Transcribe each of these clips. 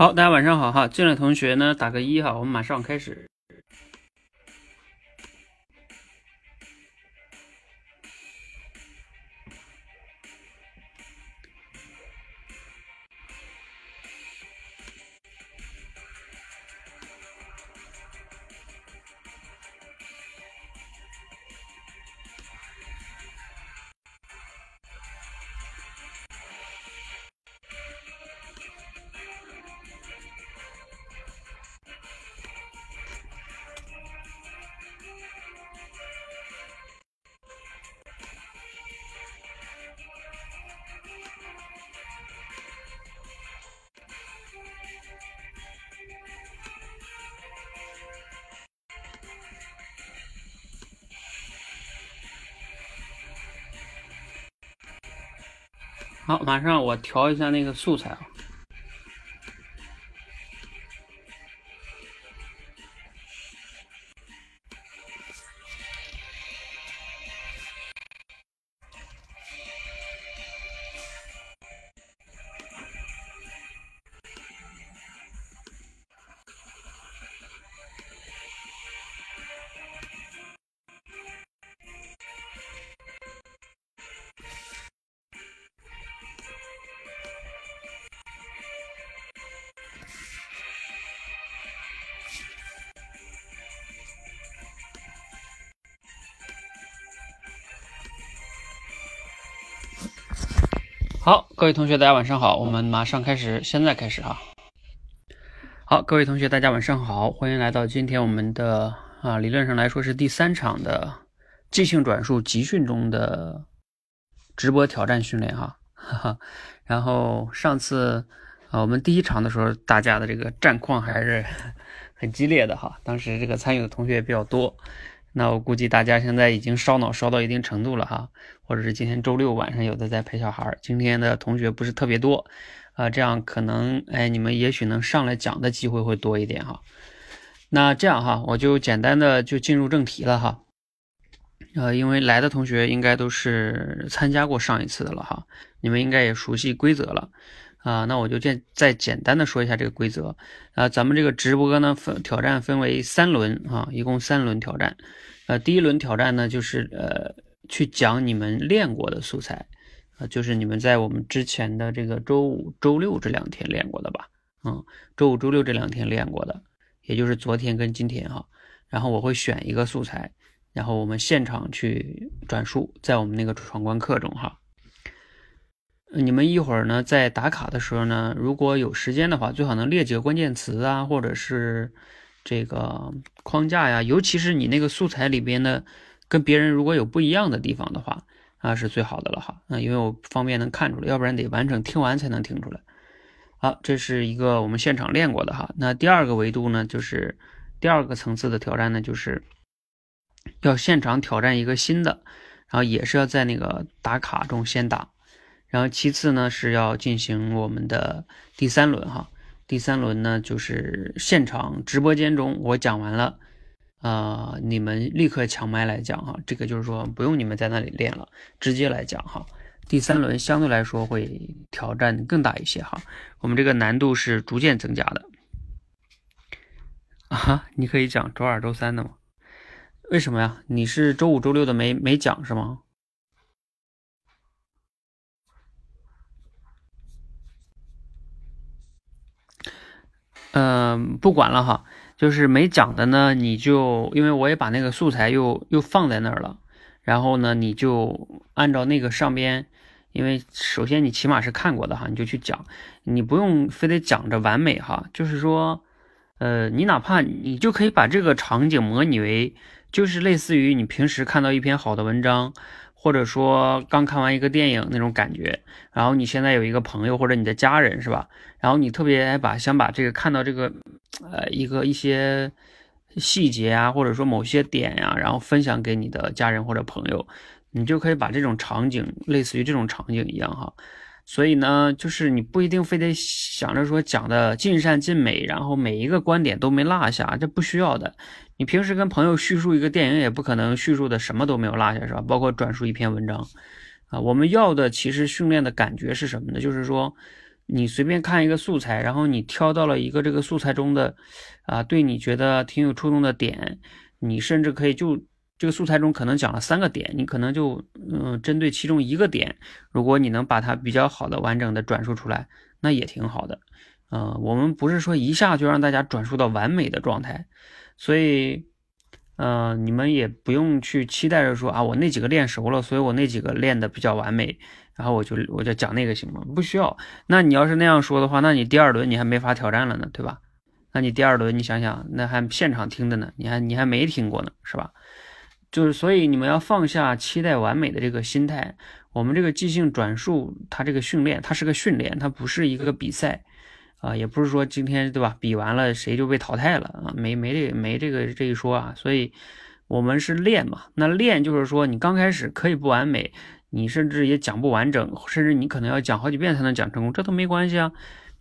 好，大家晚上好哈，进来同学呢打个一哈，我们马上开始。好，马上我调一下那个素材啊。好，各位同学，大家晚上好，我们马上开始，现在开始哈。好，各位同学，大家晚上好，欢迎来到今天我们的啊，理论上来说是第三场的即兴转述集训中的直播挑战训练哈。哈哈，然后上次啊，我们第一场的时候，大家的这个战况还是 很激烈的哈，当时这个参与的同学也比较多。那我估计大家现在已经烧脑烧到一定程度了哈，或者是今天周六晚上有的在陪小孩，今天的同学不是特别多，啊，这样可能哎，你们也许能上来讲的机会会多一点哈。那这样哈，我就简单的就进入正题了哈。呃，因为来的同学应该都是参加过上一次的了哈，你们应该也熟悉规则了。啊，那我就再再简单的说一下这个规则啊。咱们这个直播呢分挑战分为三轮啊，一共三轮挑战。呃，第一轮挑战呢就是呃去讲你们练过的素材，啊，就是你们在我们之前的这个周五、周六这两天练过的吧？嗯，周五、周六这两天练过的，也就是昨天跟今天哈。然后我会选一个素材，然后我们现场去转述，在我们那个闯关课中哈。你们一会儿呢，在打卡的时候呢，如果有时间的话，最好能列几个关键词啊，或者是这个框架呀，尤其是你那个素材里边的，跟别人如果有不一样的地方的话，啊，是最好的了哈。那因为我方便能看出来，要不然得完整听完才能听出来。好，这是一个我们现场练过的哈。那第二个维度呢，就是第二个层次的挑战呢，就是要现场挑战一个新的，然后也是要在那个打卡中先打。然后其次呢是要进行我们的第三轮哈，第三轮呢就是现场直播间中我讲完了，啊，你们立刻抢麦来讲哈，这个就是说不用你们在那里练了，直接来讲哈。第三轮相对来说会挑战更大一些哈，我们这个难度是逐渐增加的。啊，你可以讲周二、周三的吗？为什么呀？你是周五、周六的没没讲是吗？嗯，不管了哈，就是没讲的呢，你就因为我也把那个素材又又放在那儿了，然后呢，你就按照那个上边，因为首先你起码是看过的哈，你就去讲，你不用非得讲着完美哈，就是说，呃，你哪怕你就可以把这个场景模拟为，就是类似于你平时看到一篇好的文章。或者说刚看完一个电影那种感觉，然后你现在有一个朋友或者你的家人是吧？然后你特别把想把这个看到这个，呃，一个一些细节啊，或者说某些点呀，然后分享给你的家人或者朋友，你就可以把这种场景类似于这种场景一样哈。所以呢，就是你不一定非得想着说讲的尽善尽美，然后每一个观点都没落下，这不需要的。你平时跟朋友叙述一个电影，也不可能叙述的什么都没有落下，是吧？包括转述一篇文章，啊，我们要的其实训练的感觉是什么呢？就是说，你随便看一个素材，然后你挑到了一个这个素材中的啊，对你觉得挺有触动的点，你甚至可以就这个素材中可能讲了三个点，你可能就嗯针对其中一个点，如果你能把它比较好的完整的转述出来，那也挺好的。嗯，我们不是说一下就让大家转述到完美的状态，所以。嗯，你们也不用去期待着说啊，我那几个练熟了，所以我那几个练的比较完美，然后我就我就讲那个行吗？不需要。那你要是那样说的话，那你第二轮你还没法挑战了呢，对吧？那你第二轮你想想，那还现场听的呢，你还你还没听过呢，是吧？就是所以你们要放下期待完美的这个心态。我们这个即兴转述，它这个训练，它是个训练，它不是一个比赛。啊，也不是说今天对吧？比完了谁就被淘汰了啊？没没这没这个这一说啊。所以，我们是练嘛。那练就是说，你刚开始可以不完美，你甚至也讲不完整，甚至你可能要讲好几遍才能讲成功，这都没关系啊。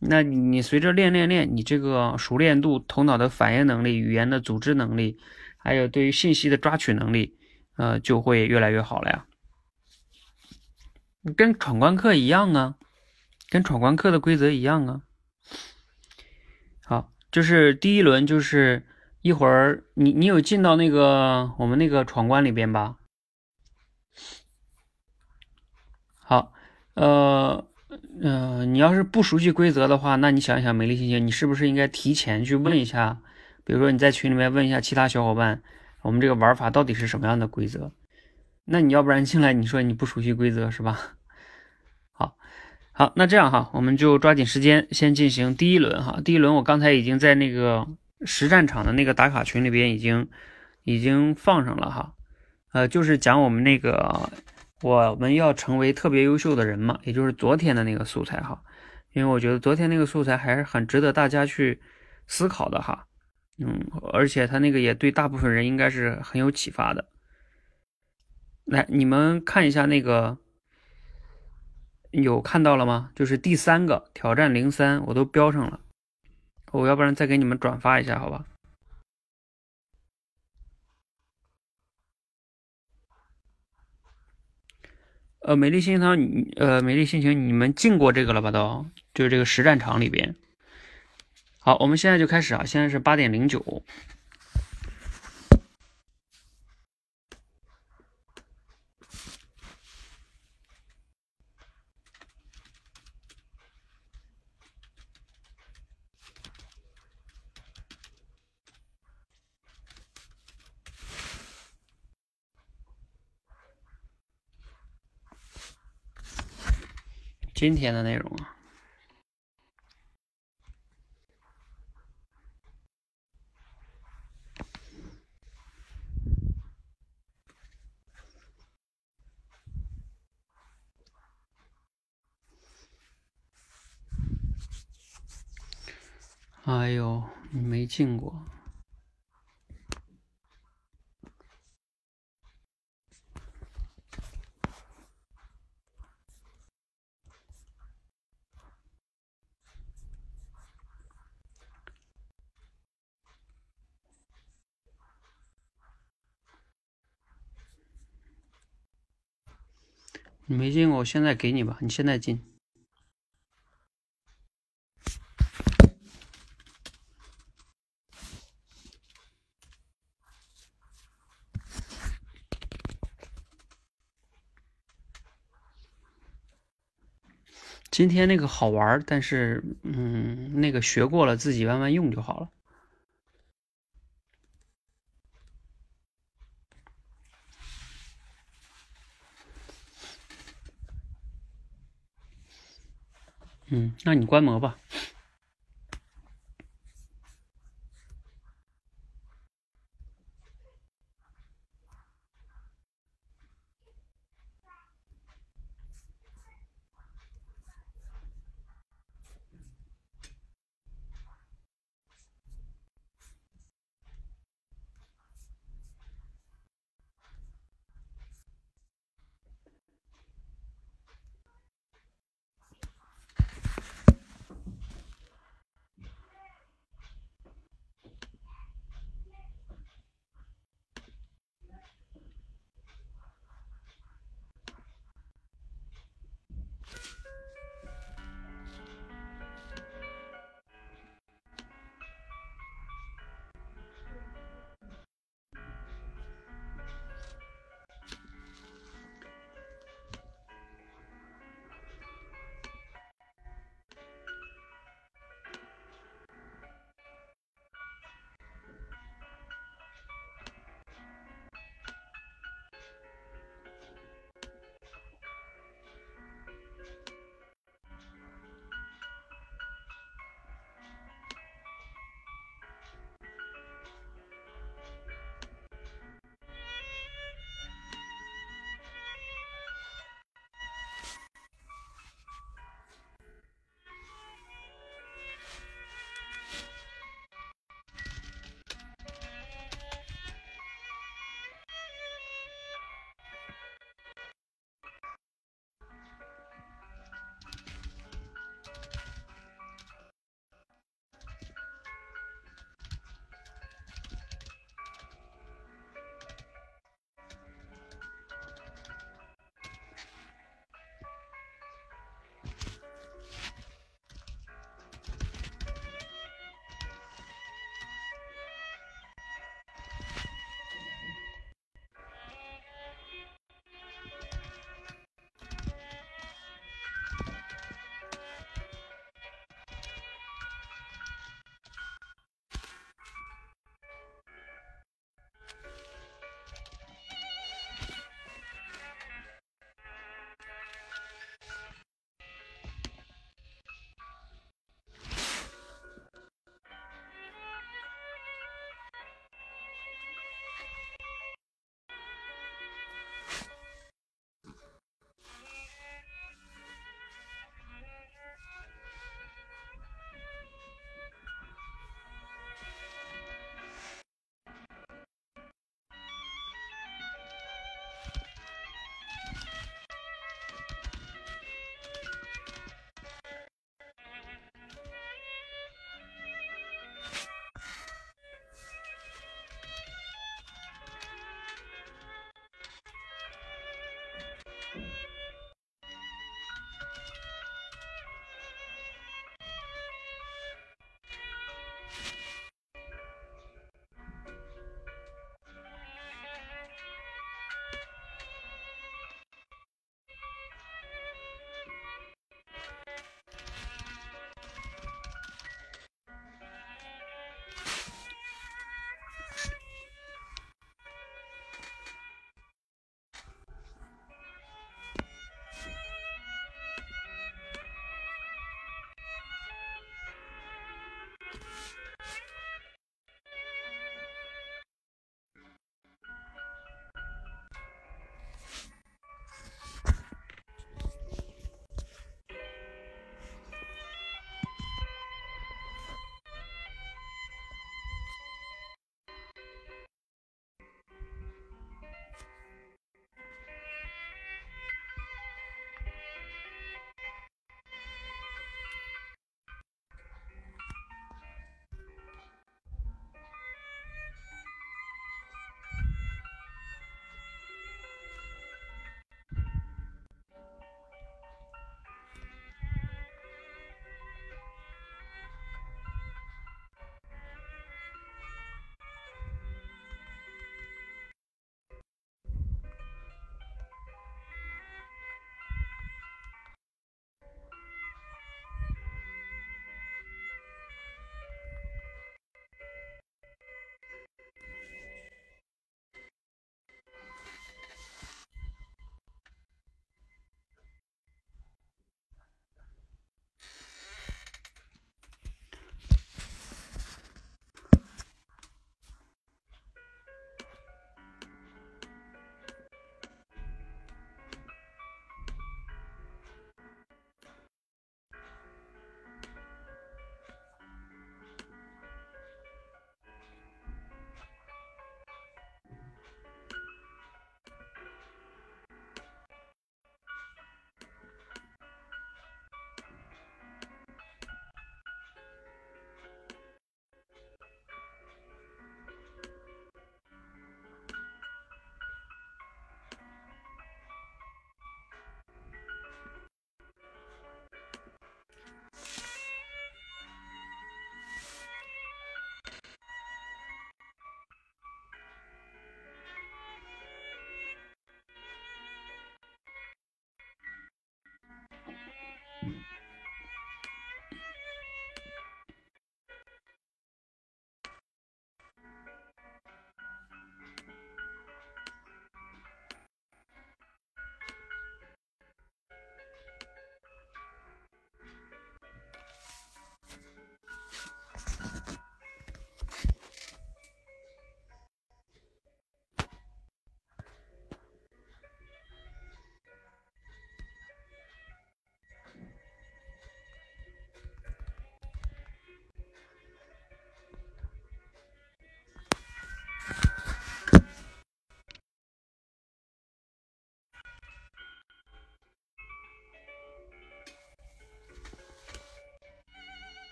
那你随着练练练，你这个熟练度、头脑的反应能力、语言的组织能力，还有对于信息的抓取能力，呃，就会越来越好了呀。跟闯关课一样啊，跟闯关课的规则一样啊。好就是第一轮，就是一会儿你你有进到那个我们那个闯关里边吧？好，呃，嗯，你要是不熟悉规则的话，那你想一想，美丽心情，你是不是应该提前去问一下？比如说你在群里面问一下其他小伙伴，我们这个玩法到底是什么样的规则？那你要不然进来你说你不熟悉规则是吧？好好，那这样哈，我们就抓紧时间先进行第一轮哈。第一轮我刚才已经在那个实战场的那个打卡群里边已经已经放上了哈，呃，就是讲我们那个我们要成为特别优秀的人嘛，也就是昨天的那个素材哈。因为我觉得昨天那个素材还是很值得大家去思考的哈，嗯，而且他那个也对大部分人应该是很有启发的。来，你们看一下那个。有看到了吗？就是第三个挑战零三，我都标上了。我要不然再给你们转发一下，好吧？呃，美丽心汤，呃，美丽心情，你们进过这个了吧？都就是这个实战场里边。好，我们现在就开始啊！现在是八点零九。今天的内容啊，哎呦，你没进过。你没进过，我现在给你吧。你现在进。今天那个好玩，但是嗯，那个学过了，自己慢慢用就好了。嗯，那你观摩吧。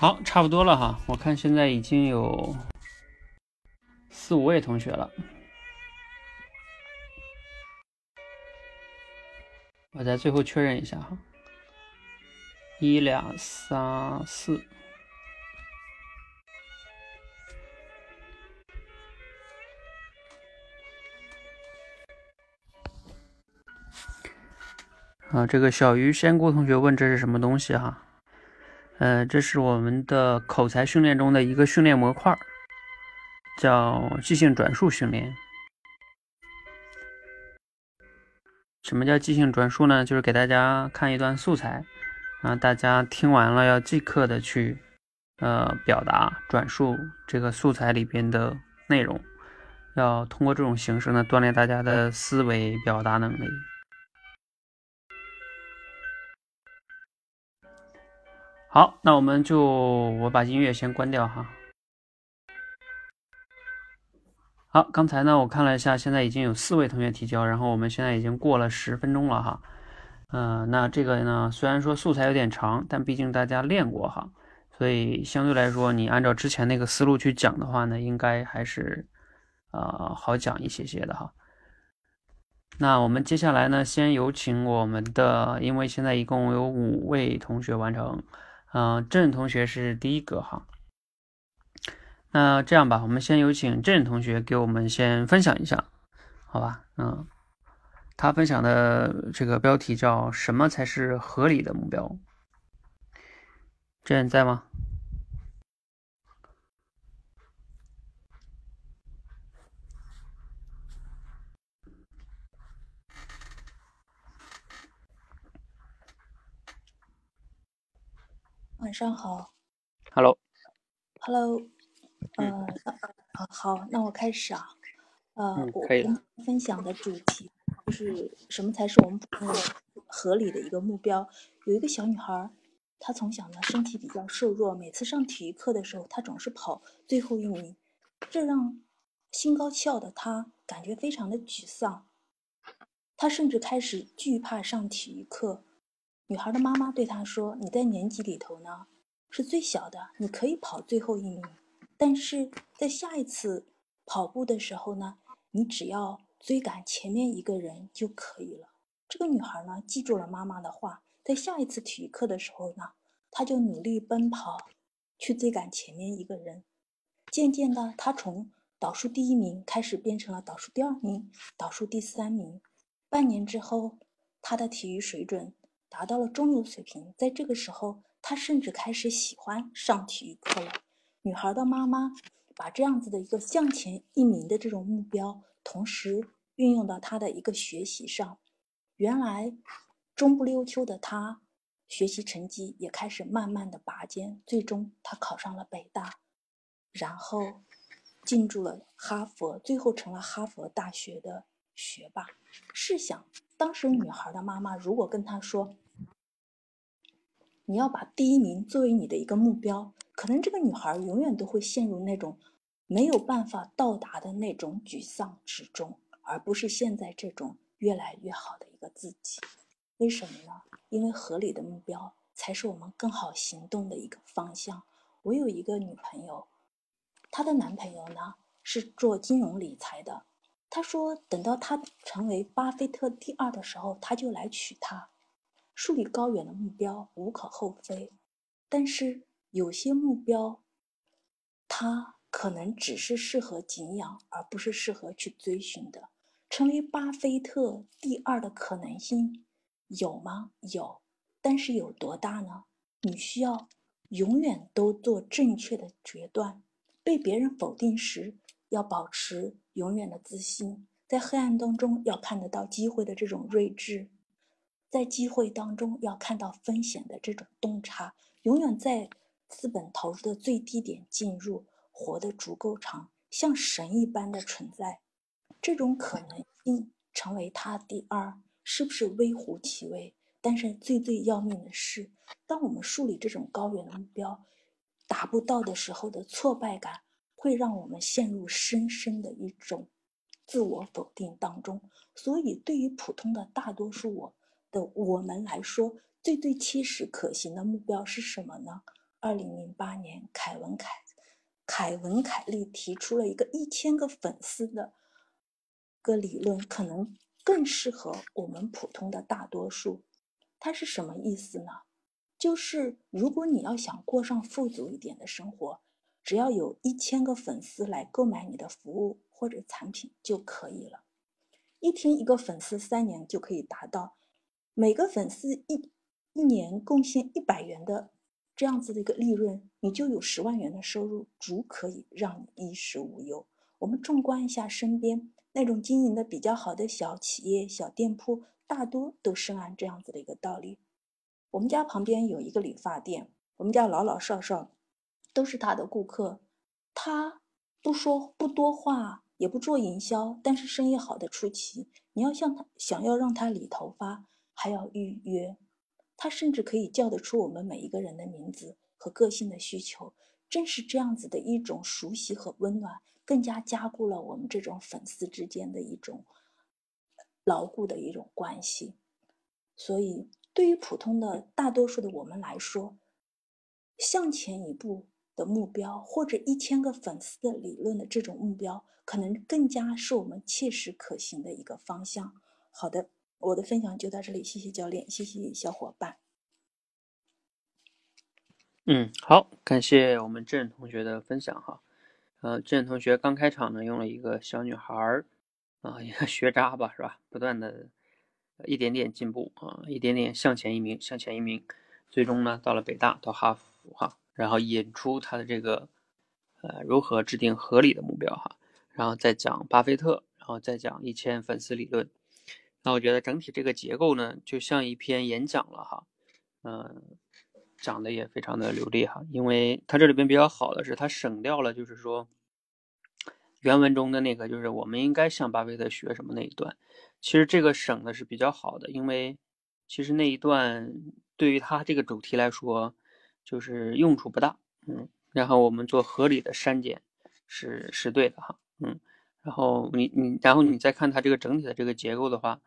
好，差不多了哈，我看现在已经有四五位同学了，我再最后确认一下哈，一两三四。啊，这个小鱼仙姑同学问这是什么东西哈？呃，这是我们的口才训练中的一个训练模块，叫即兴转述训练。什么叫即兴转述呢？就是给大家看一段素材，然后大家听完了要即刻的去呃表达转述这个素材里边的内容，要通过这种形式呢锻炼大家的思维表达能力。好，那我们就我把音乐先关掉哈。好，刚才呢我看了一下，现在已经有四位同学提交，然后我们现在已经过了十分钟了哈。嗯，那这个呢虽然说素材有点长，但毕竟大家练过哈，所以相对来说你按照之前那个思路去讲的话呢，应该还是呃好讲一些些的哈。那我们接下来呢，先有请我们的，因为现在一共有五位同学完成。嗯，郑同学是第一个哈。那这样吧，我们先有请郑同学给我们先分享一下，好吧？嗯，他分享的这个标题叫“什么才是合理的目标”。郑在吗？晚上好，Hello，Hello，呃，啊好，那我开始啊，呃，我分享的主题就是什么才是我们普通人合理的一个目标。有一个小女孩，她从小呢身体比较瘦弱，每次上体育课的时候，她总是跑最后一名，这让心高气傲的她感觉非常的沮丧，她甚至开始惧怕上体育课。女孩的妈妈对她说：“你在年级里头呢，是最小的，你可以跑最后一名，但是在下一次跑步的时候呢，你只要追赶前面一个人就可以了。”这个女孩呢，记住了妈妈的话，在下一次体育课的时候呢，她就努力奔跑，去追赶前面一个人。渐渐的，她从倒数第一名开始变成了倒数第二名、倒数第三名。半年之后，她的体育水准。达到了中游水平，在这个时候，她甚至开始喜欢上体育课了。女孩的妈妈把这样子的一个向前一名的这种目标，同时运用到她的一个学习上。原来中不溜秋的她，学习成绩也开始慢慢的拔尖，最终她考上了北大，然后进入了哈佛，最后成了哈佛大学的学霸。试想。当时女孩的妈妈如果跟她说：“你要把第一名作为你的一个目标”，可能这个女孩永远都会陷入那种没有办法到达的那种沮丧之中，而不是现在这种越来越好的一个自己。为什么呢？因为合理的目标才是我们更好行动的一个方向。我有一个女朋友，她的男朋友呢是做金融理财的。他说：“等到他成为巴菲特第二的时候，他就来娶她。树立高远的目标无可厚非，但是有些目标，它可能只是适合敬仰，而不是适合去追寻的。成为巴菲特第二的可能性有吗？有，但是有多大呢？你需要永远都做正确的决断，被别人否定时。”要保持永远的自信，在黑暗当中要看得到机会的这种睿智，在机会当中要看到风险的这种洞察，永远在资本投入的最低点进入，活得足够长，像神一般的存在，这种可能性成为他第二，是不是微乎其微？但是最最要命的是，当我们树立这种高远的目标，达不到的时候的挫败感。会让我们陷入深深的一种自我否定当中，所以对于普通的大多数我的我们来说，最最切实可行的目标是什么呢？二零零八年凯文凯凯文凯利提出了一个一千个粉丝的个理论，可能更适合我们普通的大多数。它是什么意思呢？就是如果你要想过上富足一点的生活，只要有一千个粉丝来购买你的服务或者产品就可以了。一天一个粉丝，三年就可以达到每个粉丝一一年贡献一百元的这样子的一个利润，你就有十万元的收入，足可以让你衣食无忧。我们纵观一下身边那种经营的比较好的小企业、小店铺，大多都深谙这样子的一个道理。我们家旁边有一个理发店，我们家老老少少都是他的顾客。他不说不多话，也不做营销，但是生意好的出奇。你要向他想要让他理头发，还要预约。他甚至可以叫得出我们每一个人的名字和个性的需求。正是这样子的一种熟悉和温暖，更加加固了我们这种粉丝之间的一种牢固的一种关系。所以。对于普通的大多数的我们来说，向前一步的目标，或者一千个粉丝的理论的这种目标，可能更加是我们切实可行的一个方向。好的，我的分享就到这里，谢谢教练，谢谢小伙伴。嗯，好，感谢我们郑同学的分享哈。呃，郑同学刚开场呢，用了一个小女孩儿啊，一个学渣吧，是吧？不断的。一点点进步啊，一点点向前一名，向前一名，最终呢到了北大，到哈佛哈，然后引出他的这个呃如何制定合理的目标哈，然后再讲巴菲特，然后再讲一千粉丝理论。那我觉得整体这个结构呢，就像一篇演讲了哈，嗯，讲的也非常的流利哈，因为他这里边比较好的是他省掉了就是说原文中的那个就是我们应该向巴菲特学什么那一段。其实这个省的是比较好的，因为其实那一段对于他这个主题来说，就是用处不大，嗯。然后我们做合理的删减是是对的哈，嗯。然后你你然后你再看它这个整体的这个结构的话，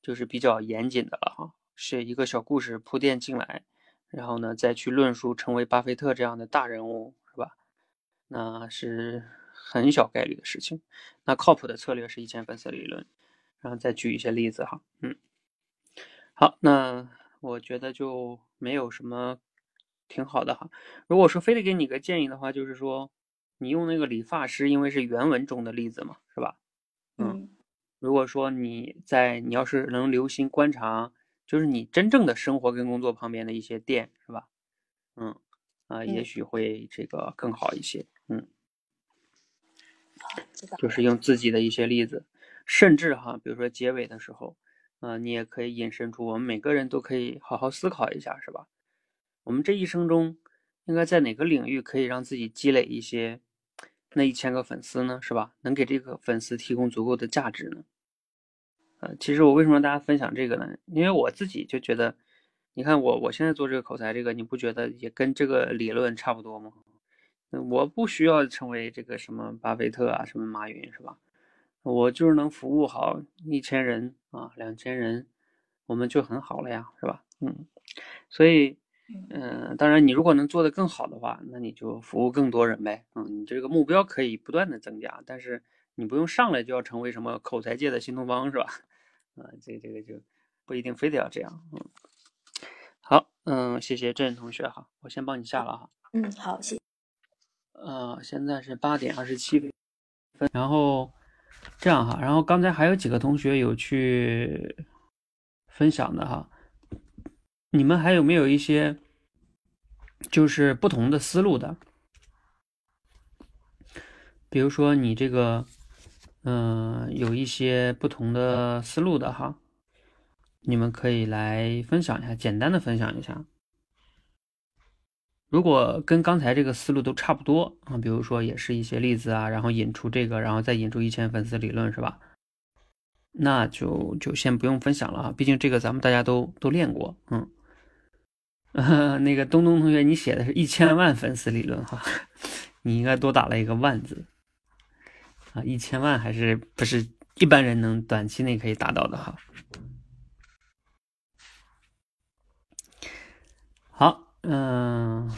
就是比较严谨的了哈，是一个小故事铺垫进来，然后呢再去论述成为巴菲特这样的大人物是吧？那是很小概率的事情。那靠谱的策略是一千粉丝理论。然后再举一些例子哈，嗯，好，那我觉得就没有什么挺好的哈。如果说非得给你个建议的话，就是说你用那个理发师，因为是原文中的例子嘛，是吧？嗯，如果说你在你要是能留心观察，就是你真正的生活跟工作旁边的一些店，是吧？嗯，啊，也许会这个更好一些，嗯，就是用自己的一些例子。甚至哈，比如说结尾的时候，嗯，你也可以引申出，我们每个人都可以好好思考一下，是吧？我们这一生中，应该在哪个领域可以让自己积累一些那一千个粉丝呢？是吧？能给这个粉丝提供足够的价值呢？呃，其实我为什么大家分享这个呢？因为我自己就觉得，你看我我现在做这个口才，这个你不觉得也跟这个理论差不多吗？我不需要成为这个什么巴菲特啊，什么马云，是吧？我就是能服务好一千人啊，两千人，我们就很好了呀，是吧？嗯，所以，嗯，当然，你如果能做得更好的话，那你就服务更多人呗。嗯，你这个目标可以不断的增加，但是你不用上来就要成为什么口才界的新东方，是吧？啊，这这个就不一定非得要这样。嗯，好，嗯，谢谢郑同学哈，我先帮你下了哈。嗯，好，谢。呃，现在是八点二十七分，然后。这样哈，然后刚才还有几个同学有去分享的哈，你们还有没有一些就是不同的思路的？比如说你这个，嗯，有一些不同的思路的哈，你们可以来分享一下，简单的分享一下。如果跟刚才这个思路都差不多啊，比如说也是一些例子啊，然后引出这个，然后再引出一千粉丝理论，是吧？那就就先不用分享了啊，毕竟这个咱们大家都都练过，嗯。那个东东同学，你写的是一千万粉丝理论哈，你应该多打了一个万字啊，一千万还是不是一般人能短期内可以达到的哈。好。嗯，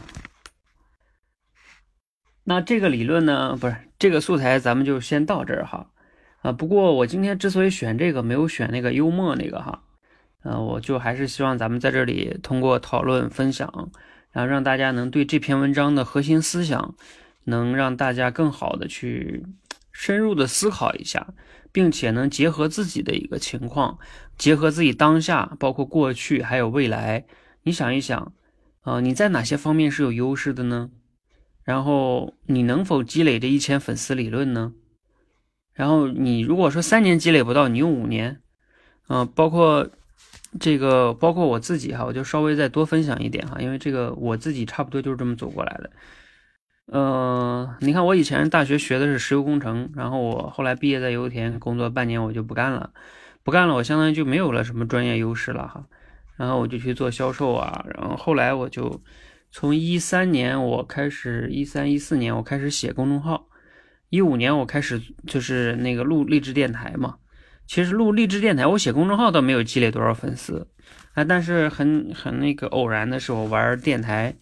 那这个理论呢，不是这个素材，咱们就先到这儿哈。啊，不过我今天之所以选这个，没有选那个幽默那个哈，呃，我就还是希望咱们在这里通过讨论分享，然后让大家能对这篇文章的核心思想，能让大家更好的去深入的思考一下，并且能结合自己的一个情况，结合自己当下，包括过去还有未来，你想一想，啊，你在哪些方面是有优势的呢？然后你能否积累这一千粉丝理论呢？然后你如果说三年积累不到，你用五年，嗯，包括这个，包括我自己哈，我就稍微再多分享一点哈，因为这个我自己差不多就是这么走过来的。嗯，你看我以前大学学的是石油工程，然后我后来毕业在油田工作半年，我就不干了，不干了，我相当于就没有了什么专业优势了哈。然后我就去做销售啊，然后后来我就。从一三年我开始，一三一四年我开始写公众号，一五年我开始就是那个录励志电台嘛。其实录励志电台，我写公众号倒没有积累多少粉丝，啊，但是很很那个偶然的时候玩电台，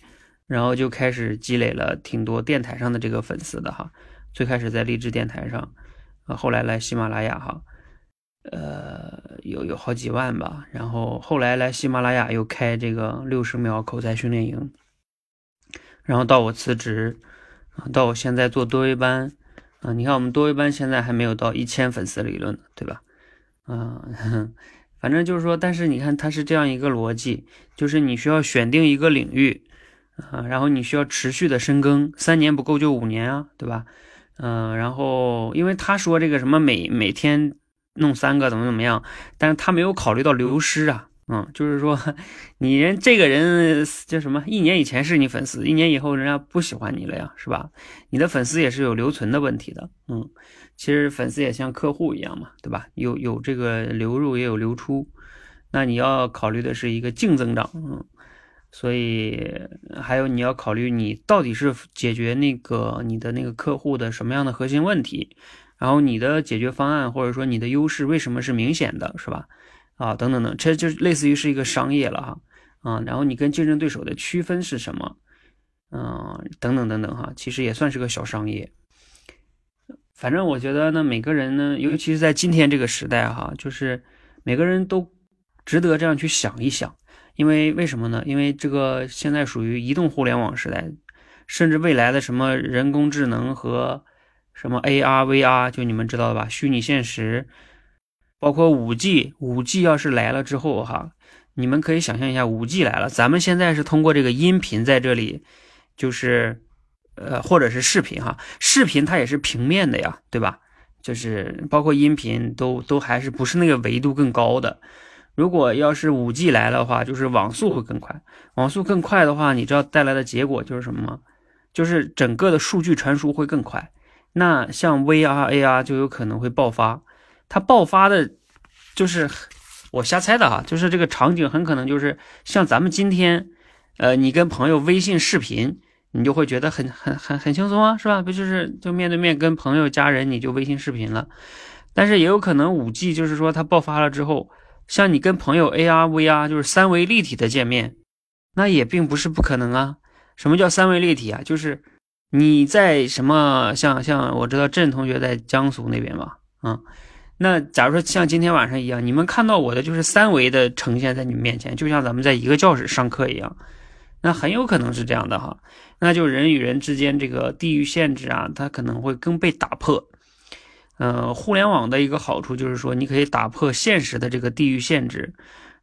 然后就开始积累了挺多电台上的这个粉丝的哈。最开始在励志电台上，啊，后来来喜马拉雅哈，呃，有有好几万吧。然后后来来喜马拉雅又开这个六十秒口才训练营。然后到我辞职，啊，到我现在做多维班，啊，你看我们多维班现在还没有到一千粉丝理论呢对吧？嗯，反正就是说，但是你看它是这样一个逻辑，就是你需要选定一个领域，啊，然后你需要持续的深耕，三年不够就五年啊，对吧？嗯，然后因为他说这个什么每每天弄三个怎么怎么样，但是他没有考虑到流失啊。嗯，就是说，你人这个人叫什么？一年以前是你粉丝，一年以后人家不喜欢你了呀，是吧？你的粉丝也是有留存的问题的。嗯，其实粉丝也像客户一样嘛，对吧？有有这个流入也有流出，那你要考虑的是一个净增长。嗯，所以还有你要考虑你到底是解决那个你的那个客户的什么样的核心问题，然后你的解决方案或者说你的优势为什么是明显的，是吧？啊，等等等，这就类似于是一个商业了哈，啊，然后你跟竞争对手的区分是什么？嗯，等等等等哈，其实也算是个小商业。反正我觉得呢，每个人呢，尤其是在今天这个时代哈，就是每个人都值得这样去想一想，因为为什么呢？因为这个现在属于移动互联网时代，甚至未来的什么人工智能和什么 AR、VR，就你们知道的吧，虚拟现实。包括五 G，五 G 要是来了之后哈，你们可以想象一下，五 G 来了，咱们现在是通过这个音频在这里，就是呃，或者是视频哈，视频它也是平面的呀，对吧？就是包括音频都都还是不是那个维度更高的。如果要是五 G 来的话，就是网速会更快，网速更快的话，你知道带来的结果就是什么吗？就是整个的数据传输会更快，那像 VR、AR 就有可能会爆发。它爆发的，就是我瞎猜的哈，就是这个场景很可能就是像咱们今天，呃，你跟朋友微信视频，你就会觉得很很很很轻松啊，是吧？不就是就面对面跟朋友家人你就微信视频了，但是也有可能五 G 就是说它爆发了之后，像你跟朋友 AR、VR 就是三维立体的见面，那也并不是不可能啊。什么叫三维立体啊？就是你在什么像像我知道郑同学在江苏那边吧，嗯。那假如说像今天晚上一样，你们看到我的就是三维的呈现在你们面前，就像咱们在一个教室上课一样，那很有可能是这样的哈。那就人与人之间这个地域限制啊，它可能会更被打破。呃，互联网的一个好处就是说，你可以打破现实的这个地域限制，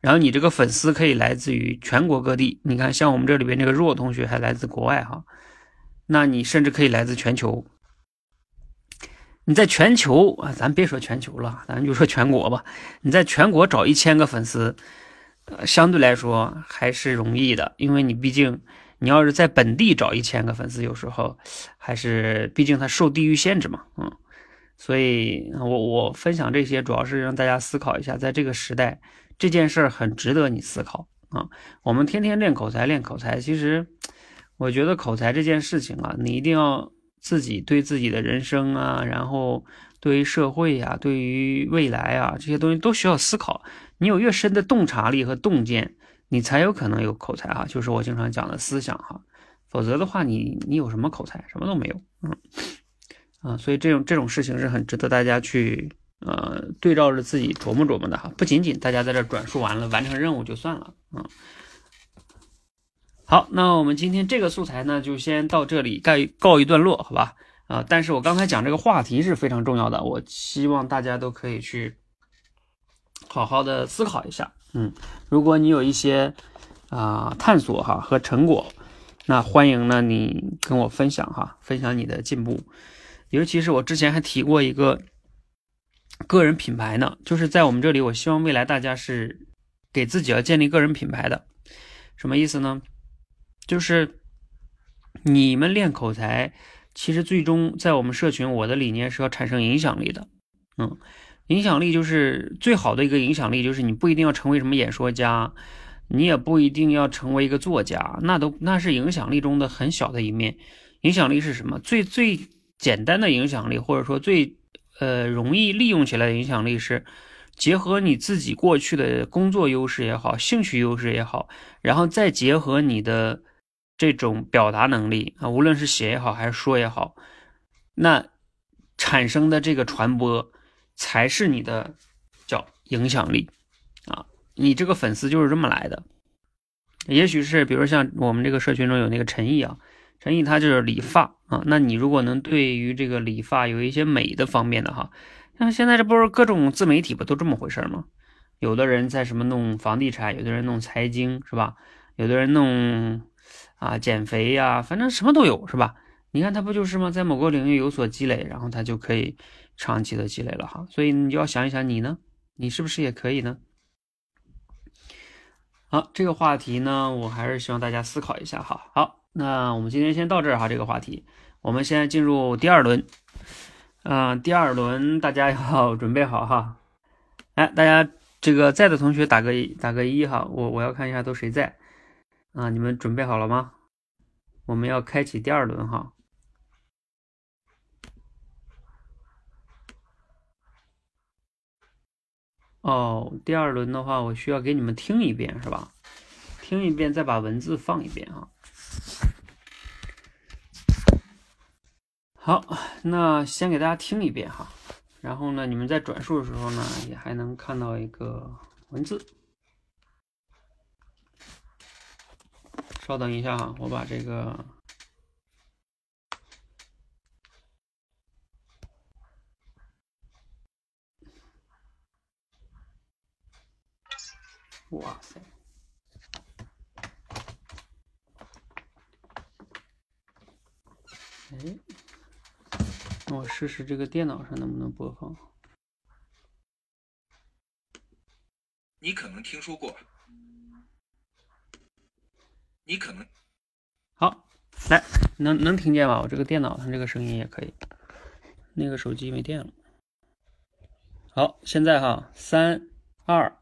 然后你这个粉丝可以来自于全国各地。你看，像我们这里边这个若同学还来自国外哈，那你甚至可以来自全球。你在全球啊，咱别说全球了，咱就说全国吧。你在全国找一千个粉丝，相对来说还是容易的，因为你毕竟你要是在本地找一千个粉丝，有时候还是毕竟它受地域限制嘛，嗯。所以，我我分享这些主要是让大家思考一下，在这个时代，这件事儿很值得你思考啊。我们天天练口才，练口才，其实我觉得口才这件事情啊，你一定要。自己对自己的人生啊，然后对于社会呀，对于未来啊，这些东西都需要思考。你有越深的洞察力和洞见，你才有可能有口才哈，就是我经常讲的思想哈。否则的话，你你有什么口才？什么都没有。嗯，啊，所以这种这种事情是很值得大家去呃对照着自己琢磨琢磨的哈。不仅仅大家在这转述完了，完成任务就算了。嗯，好，那我们今天这个素材呢，就先到这里告告一段落，好吧？啊，但是我刚才讲这个话题是非常重要的，我希望大家都可以去好好的思考一下。嗯，如果你有一些啊探索哈和成果。那欢迎呢，你跟我分享哈，分享你的进步。尤其是我之前还提过一个个人品牌呢，就是在我们这里，我希望未来大家是给自己要建立个人品牌的。什么意思呢？就是你们练口才，其实最终在我们社群，我的理念是要产生影响力的。嗯，影响力就是最好的一个影响力，就是你不一定要成为什么演说家。你也不一定要成为一个作家，那都那是影响力中的很小的一面。影响力是什么？最最简单的影响力，或者说最呃容易利用起来的影响力，是结合你自己过去的工作优势也好，兴趣优势也好，然后再结合你的这种表达能力啊，无论是写也好还是说也好，那产生的这个传播才是你的叫影响力啊。你这个粉丝就是这么来的，也许是比如像我们这个社群中有那个陈毅啊，陈毅他就是理发啊，那你如果能对于这个理发有一些美的方面的哈，像现在这不是各种自媒体不都这么回事吗？有的人在什么弄房地产，有的人弄财经是吧？有的人弄啊减肥呀，反正什么都有是吧？你看他不就是吗？在某个领域有所积累，然后他就可以长期的积累了哈。所以你就要想一想你呢，你是不是也可以呢？好，这个话题呢，我还是希望大家思考一下哈。好，那我们今天先到这儿哈。这个话题，我们先进入第二轮。嗯，第二轮大家要 准备好哈。哎，大家这个在的同学打个打个一哈，我我要看一下都谁在啊？你们准备好了吗？我们要开启第二轮哈。哦，第二轮的话，我需要给你们听一遍，是吧？听一遍，再把文字放一遍啊。好，那先给大家听一遍哈，然后呢，你们在转述的时候呢，也还能看到一个文字。稍等一下哈，我把这个。哇塞！哎，我试试这个电脑上能不能播放。你可能听说过，你可能好来，能能听见吧？我这个电脑上这个声音也可以。那个手机没电了。好，现在哈，三二。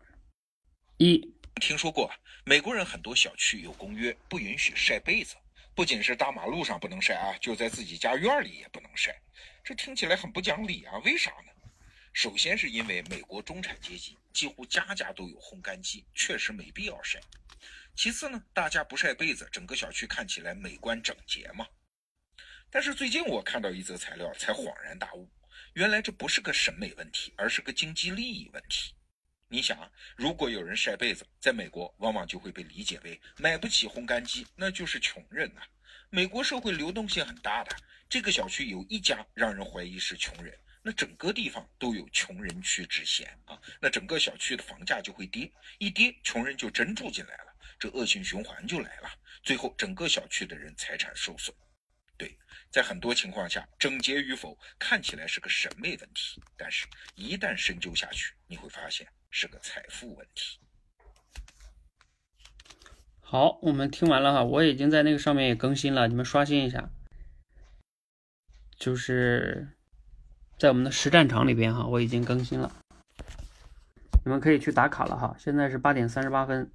一听说过，美国人很多小区有公约，不允许晒被子。不仅是大马路上不能晒啊，就在自己家院里也不能晒。这听起来很不讲理啊，为啥呢？首先是因为美国中产阶级几乎家家都有烘干机，确实没必要晒。其次呢，大家不晒被子，整个小区看起来美观整洁嘛。但是最近我看到一则材料，才恍然大悟，原来这不是个审美问题，而是个经济利益问题。你想，如果有人晒被子，在美国往往就会被理解为买不起烘干机，那就是穷人呐。美国社会流动性很大的，这个小区有一家让人怀疑是穷人，那整个地方都有穷人区之嫌啊。那整个小区的房价就会跌，一跌，穷人就真住进来了，这恶性循环就来了。最后，整个小区的人财产受损。对，在很多情况下，整洁与否看起来是个审美问题，但是一旦深究下去，你会发现。是个财富问题。好，我们听完了哈，我已经在那个上面也更新了，你们刷新一下。就是在我们的实战场里边哈，我已经更新了，你们可以去打卡了哈。现在是八点三十八分。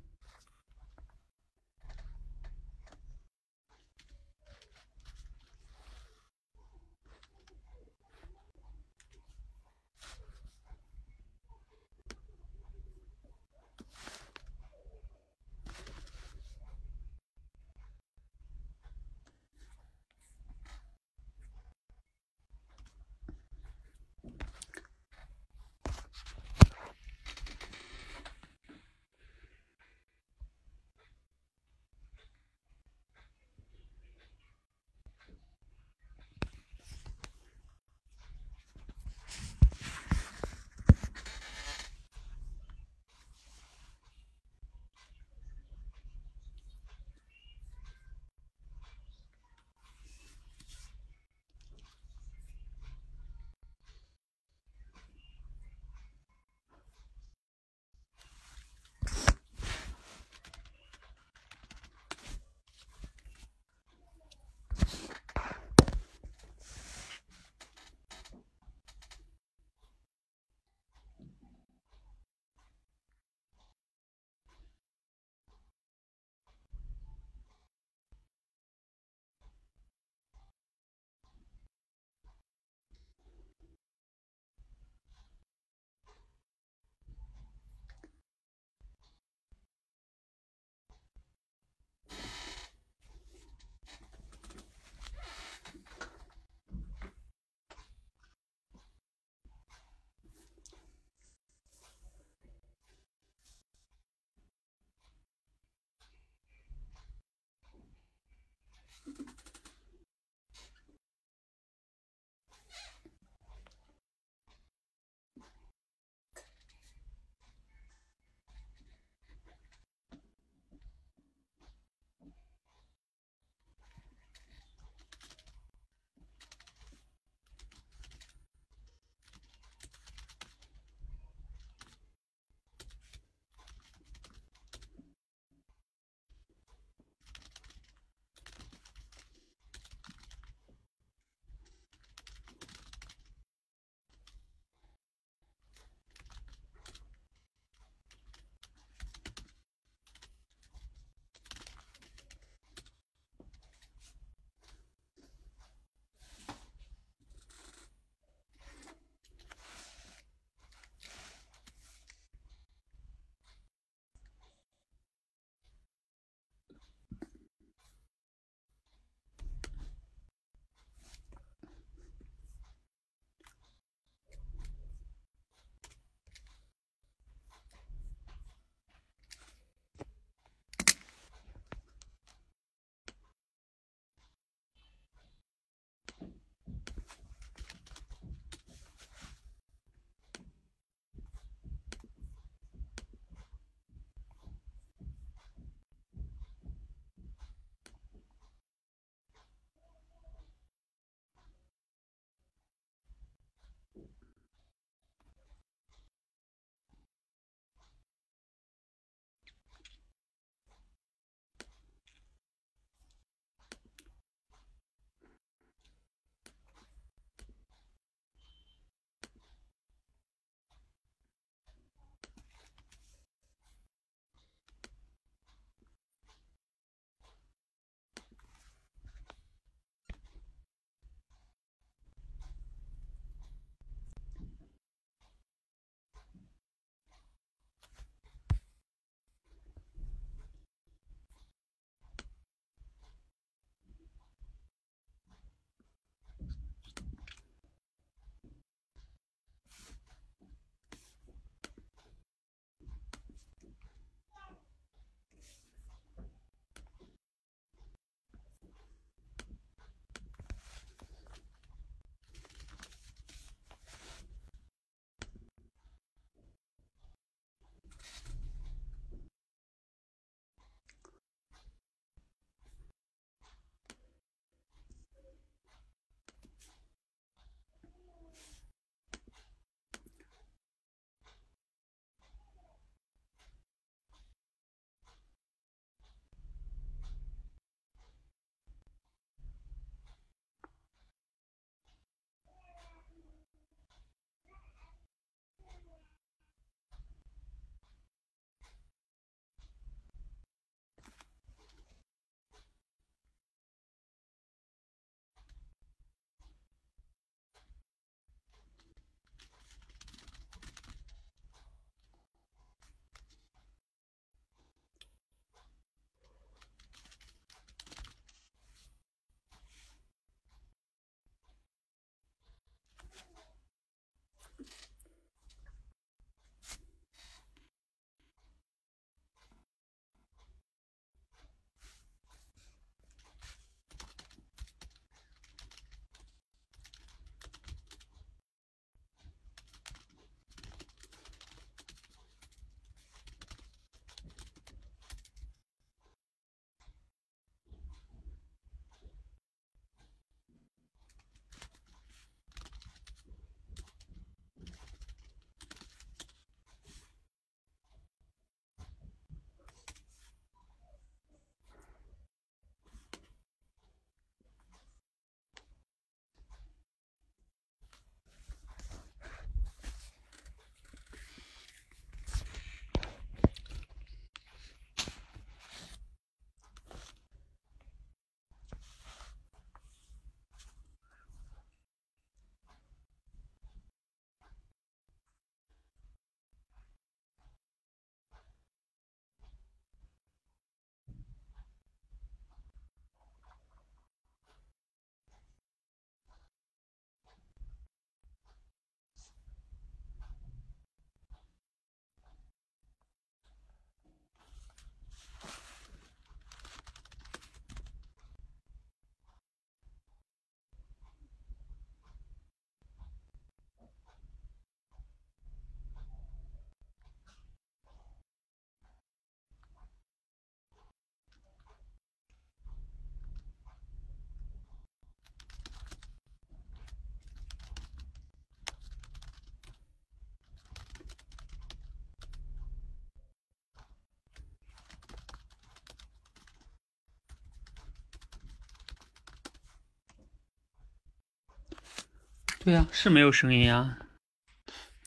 对呀，是没有声音啊，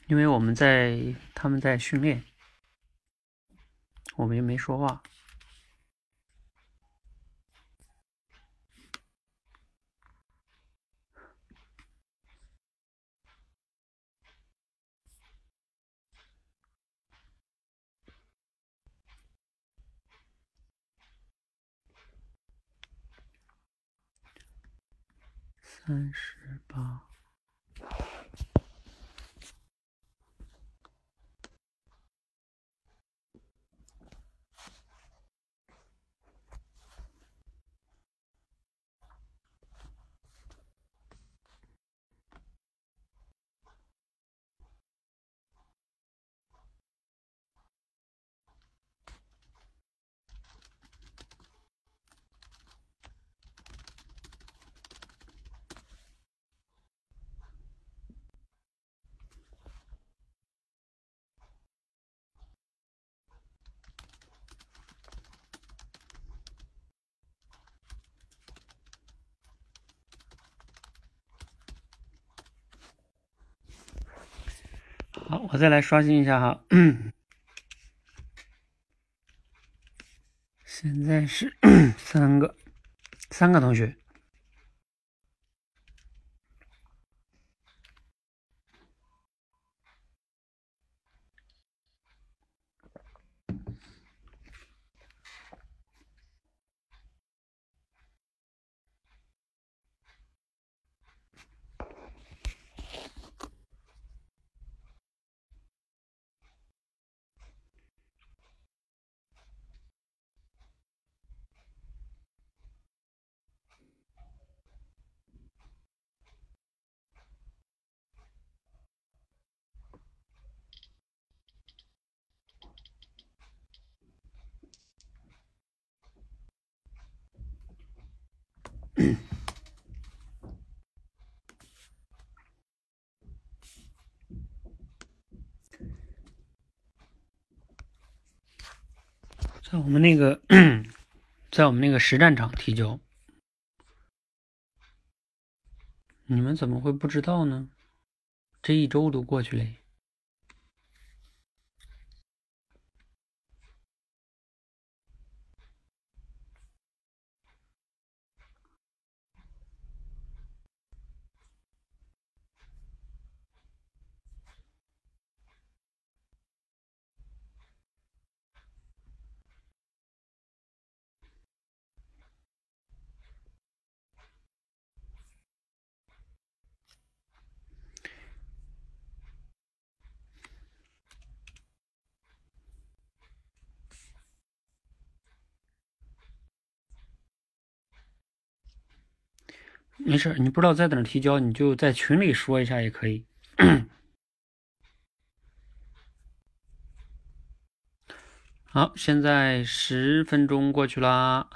因为我们在他们在训练，我们又没说话。三十八。好，我再来刷新一下哈。现在是 三个，三个同学。在我我们那个，在我们那个实战场提交，你们怎么会不知道呢？这一周都过去了。没事，你不知道在哪提交，你就在群里说一下也可以。好，现在十分钟过去啦，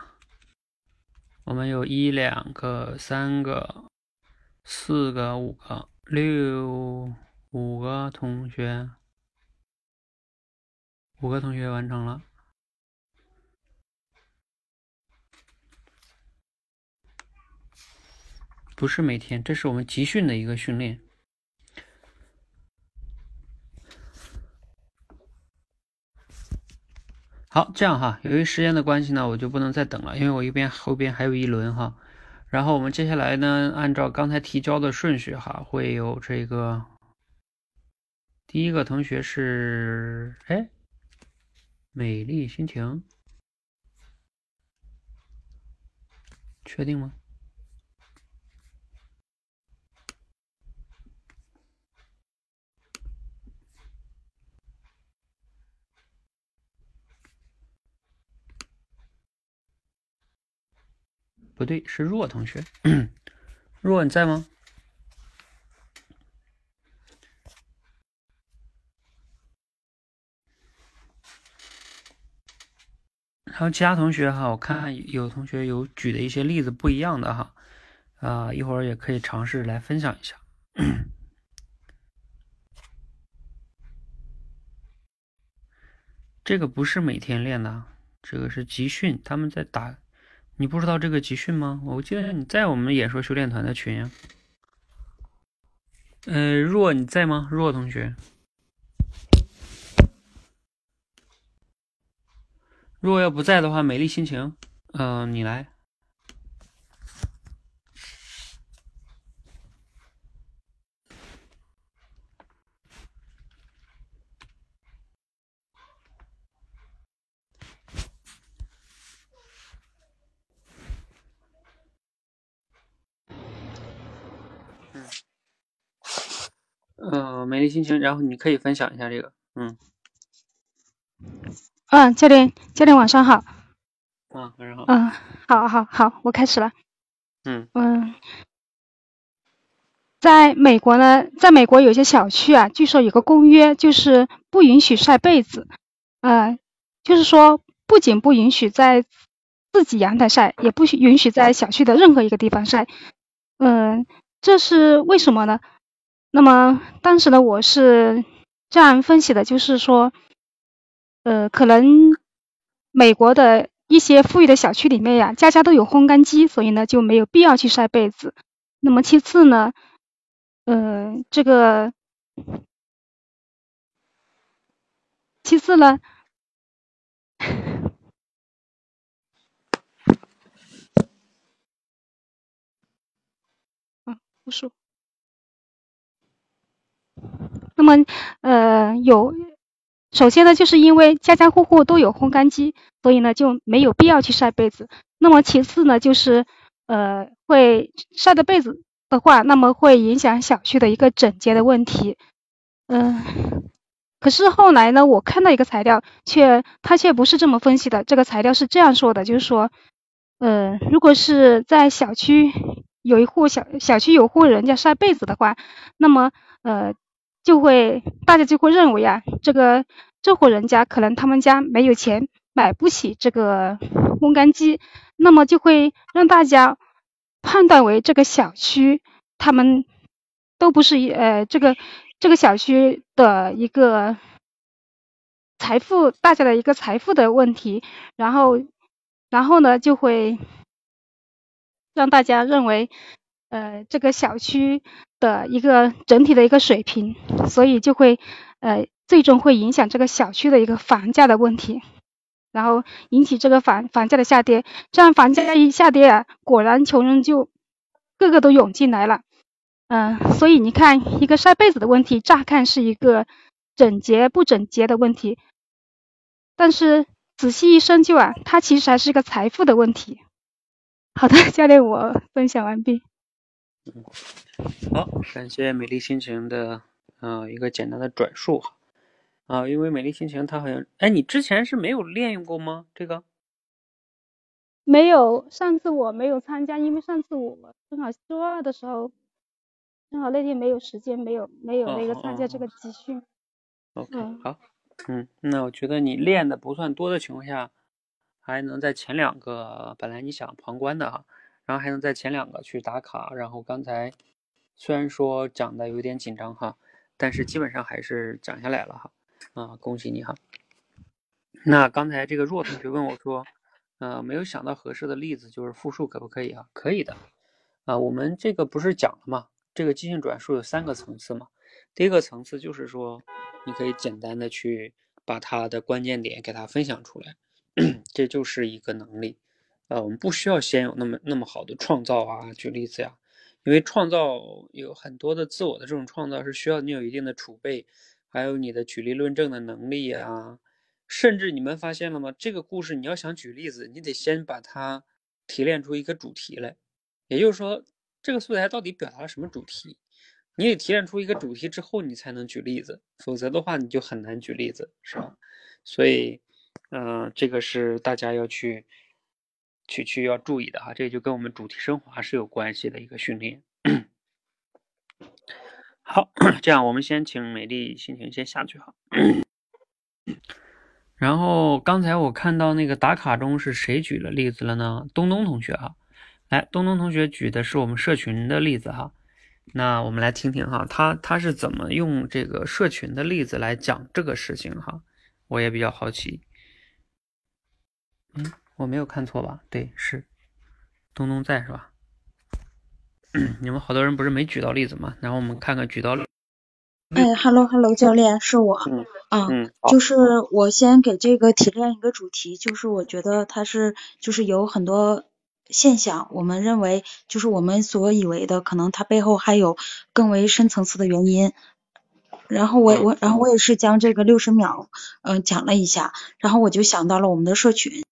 我们有一两个、三个、四个、五个、六五个同学，五个同学完成了。不是每天，这是我们集训的一个训练。好，这样哈，由于时间的关系呢，我就不能再等了，因为我一边后边还有一轮哈。然后我们接下来呢，按照刚才提交的顺序哈，会有这个第一个同学是哎，美丽心情，确定吗？不对，是若同学。若你在吗？还有其他同学哈，我看有同学有举的一些例子不一样的哈，啊，一会儿也可以尝试来分享一下。这个不是每天练的，这个是集训，他们在打。你不知道这个集训吗？我记得你在我们演说修炼团的群呀。呃，若你在吗？若同学，若要不在的话，美丽心情，嗯，你来。嗯，美丽心情，然后你可以分享一下这个，嗯，嗯，教练，教练晚上好，啊，晚上好，嗯，好，好，好，我开始了，嗯。嗯，在美国呢，在美国有些小区啊，据说有个公约，就是不允许晒被子，呃，就是说不仅不允许在自己阳台晒，也不许允许在小区的任何一个地方晒，嗯，这是为什么呢？那么当时呢，我是这样分析的，就是说，呃，可能美国的一些富裕的小区里面呀，家家都有烘干机，所以呢就没有必要去晒被子。那么其次呢，呃，这个其次呢，嗯，不说。那么，呃，有，首先呢，就是因为家家户户都有烘干机，所以呢就没有必要去晒被子。那么其次呢，就是呃，会晒的被子的话，那么会影响小区的一个整洁的问题。嗯，可是后来呢，我看到一个材料，却他却不是这么分析的。这个材料是这样说的，就是说，呃，如果是在小区有一户小小区有户人家晒被子的话，那么呃。就会大家就会认为啊，这个这户人家可能他们家没有钱买不起这个烘干机，那么就会让大家判断为这个小区他们都不是呃这个这个小区的一个财富大家的一个财富的问题，然后然后呢就会让大家认为。呃，这个小区的一个整体的一个水平，所以就会呃最终会影响这个小区的一个房价的问题，然后引起这个房房价的下跌。这样房价一下跌啊，果然穷人就个个都涌进来了。嗯，所以你看，一个晒被子的问题，乍看是一个整洁不整洁的问题，但是仔细一深究啊，它其实还是一个财富的问题。好的，教练，我分享完毕。嗯，好，感谢美丽心情的啊一个简单的转述哈啊，因为美丽心情它好像哎，你之前是没有练过吗？这个没有，上次我没有参加，因为上次我正好周二的时候，正好那天没有时间，没有没有那个参加这个集训。OK，好，嗯，那我觉得你练的不算多的情况下，还能在前两个本来你想旁观的哈。然后还能在前两个去打卡，然后刚才虽然说讲的有点紧张哈，但是基本上还是讲下来了哈，啊，恭喜你哈。那刚才这个若同学问我说，呃，没有想到合适的例子，就是复述可不可以啊？可以的，啊，我们这个不是讲了吗？这个即兴转述有三个层次嘛，第一个层次就是说，你可以简单的去把它的关键点给它分享出来，这就是一个能力。呃，我们不需要先有那么那么好的创造啊，举例子呀，因为创造有很多的自我的这种创造是需要你有一定的储备，还有你的举例论证的能力啊，甚至你们发现了吗？这个故事你要想举例子，你得先把它提炼出一个主题来，也就是说，这个素材到底表达了什么主题？你得提炼出一个主题之后，你才能举例子，否则的话你就很难举例子，是吧？所以，嗯，这个是大家要去。去去要注意的哈，这就跟我们主题升华是有关系的一个训练。好，这样我们先请美丽心情先下去哈。然后刚才我看到那个打卡中是谁举了例子了呢？东东同学哈，来，东东同学举的是我们社群的例子哈。那我们来听听哈，他他是怎么用这个社群的例子来讲这个事情哈？我也比较好奇。嗯。我没有看错吧？对，是东东在是吧？你们好多人不是没举到例子吗？然后我们看看举到。哎，Hello Hello，教练是我。嗯。啊，嗯，就是我先给这个提炼一个主题，就是我觉得它是就是有很多现象，我们认为就是我们所以为的，可能它背后还有更为深层次的原因。然后我我然后我也是将这个六十秒嗯讲了一下，然后我就想到了我们的社群，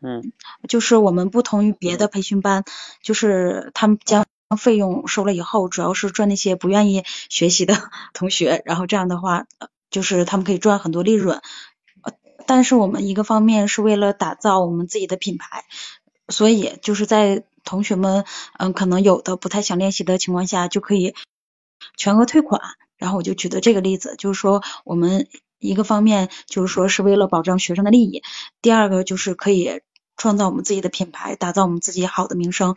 嗯，就是我们不同于别的培训班，就是他们将费用收了以后，主要是赚那些不愿意学习的 同学，然后这样的话，就是他们可以赚很多利润。但是我们一个方面是为了打造我们自己的品牌，所以就是在同学们嗯可能有的不太想练习的情况下，就可以全额退款。然后我就举的这个例子，就是说我们一个方面就是说是为了保障学生的利益，第二个就是可以创造我们自己的品牌，打造我们自己好的名声，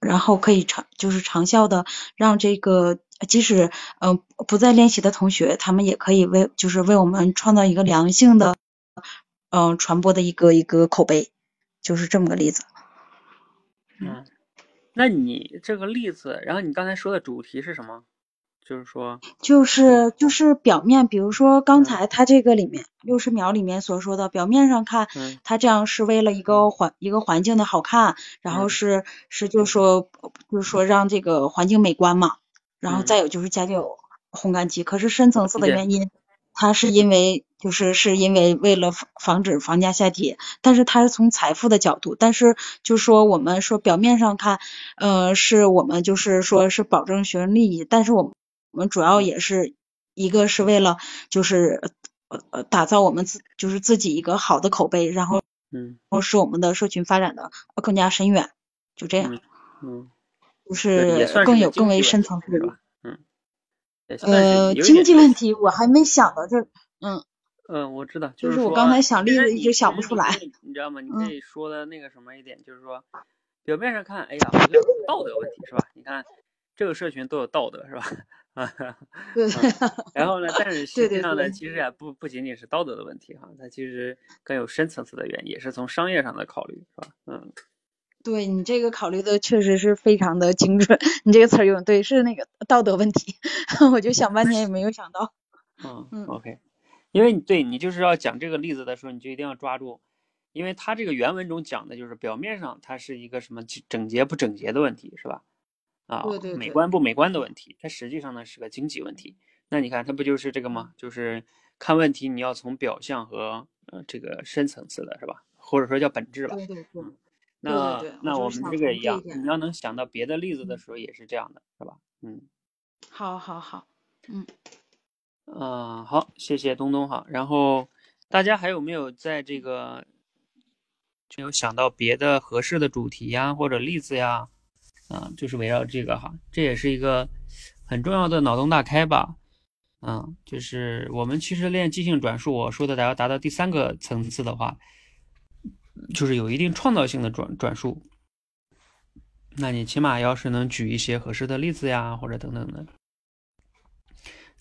然后可以长就是长效的让这个即使嗯不再练习的同学，他们也可以为就是为我们创造一个良性的嗯传播的一个一个口碑，就是这么个例子。嗯，那你这个例子，然后你刚才说的主题是什么？就是说，就是就是表面，比如说刚才他这个里面六十秒里面所说的，表面上看，他这样是为了一个环一个环境的好看，然后是是就是说就是说让这个环境美观嘛，然后再有就是家有烘干机，可是深层次的原因，它是因为就是是因为为了防止房价下跌，但是它是从财富的角度，但是就说我们说表面上看，呃，是我们就是说是保证学生利益，但是我们。我们主要也是一个是为了就是呃打造我们自就是自己一个好的口碑，然后嗯，使我们的社群发展的更加深远，就这样，嗯，就是更有更为深层次的，嗯，呃，经济问题我还没想到这，嗯嗯，我知道，就是我刚才想例子一直想不出来，你知道吗？你可以说的那个什么一点，就是说表面上看，哎呀，道德问题是吧？你看这个社群都有道德是吧？啊，对，然后呢？但是实际上呢，其实也不不仅仅是道德的问题哈，它其实更有深层次的原因，也是从商业上的考虑，是吧？嗯，对你这个考虑的确实是非常的精准，你这个词儿用对，是那个道德问题，我就想半天也没有想到。嗯，OK，因为你对你就是要讲这个例子的时候，你就一定要抓住，因为它这个原文中讲的就是表面上它是一个什么整洁不整洁的问题，是吧？啊，美观不美观的问题，它实际上呢是个经济问题。那你看，它不就是这个吗？就是看问题，你要从表象和呃这个深层次的，是吧？或者说叫本质吧。对对对。那那我们这个一样，你要能想到别的例子的时候，也是这样的，是吧？嗯。好好好，嗯。嗯，好，谢谢东东哈。然后大家还有没有在这个有想到别的合适的主题呀，或者例子呀？啊，就是围绕这个哈，这也是一个很重要的脑洞大开吧。嗯，就是我们其实练即兴转述，我说的，要达到第三个层次的话，就是有一定创造性的转转述。那你起码要是能举一些合适的例子呀，或者等等的。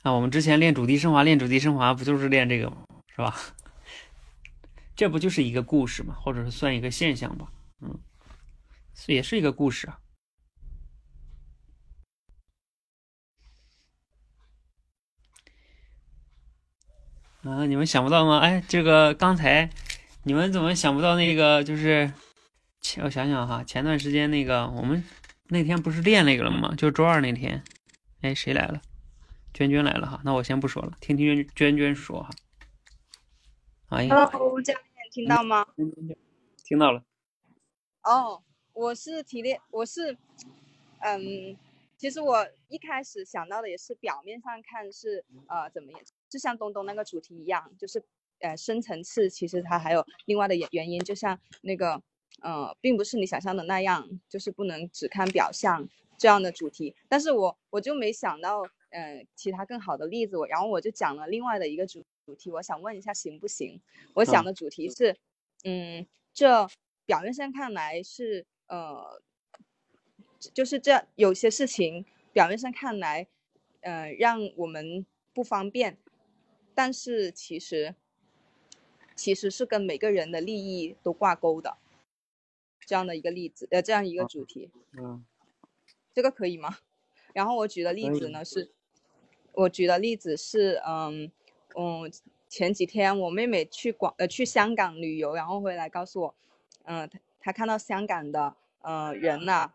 那我们之前练主题升华，练主题升华不就是练这个吗？是吧？这不就是一个故事嘛，或者是算一个现象吧？嗯，也是一个故事啊。啊，你们想不到吗？哎，这个刚才你们怎么想不到那个？就是前我想想哈，前段时间那个我们那天不是练那个了吗？就周二那天，哎，谁来了？娟娟来了哈。那我先不说了，听听娟娟说哈。哎呀，Hello，教练听到吗？听到了。哦，我是提炼，我是，嗯。其实我一开始想到的也是表面上看是呃怎么样，就像东东那个主题一样，就是呃深层次其实它还有另外的原原因，就像那个呃并不是你想象的那样，就是不能只看表象这样的主题。但是我我就没想到呃其他更好的例子，我然后我就讲了另外的一个主主题，我想问一下行不行？我想的主题是嗯这表面上看来是呃。就是这有些事情表面上看来，呃，让我们不方便，但是其实其实是跟每个人的利益都挂钩的，这样的一个例子，呃，这样一个主题。嗯，这个可以吗？然后我举的例子呢是，我举的例子是，嗯嗯，前几天我妹妹去广呃去香港旅游，然后回来告诉我，嗯，她她看到香港的呃人呐，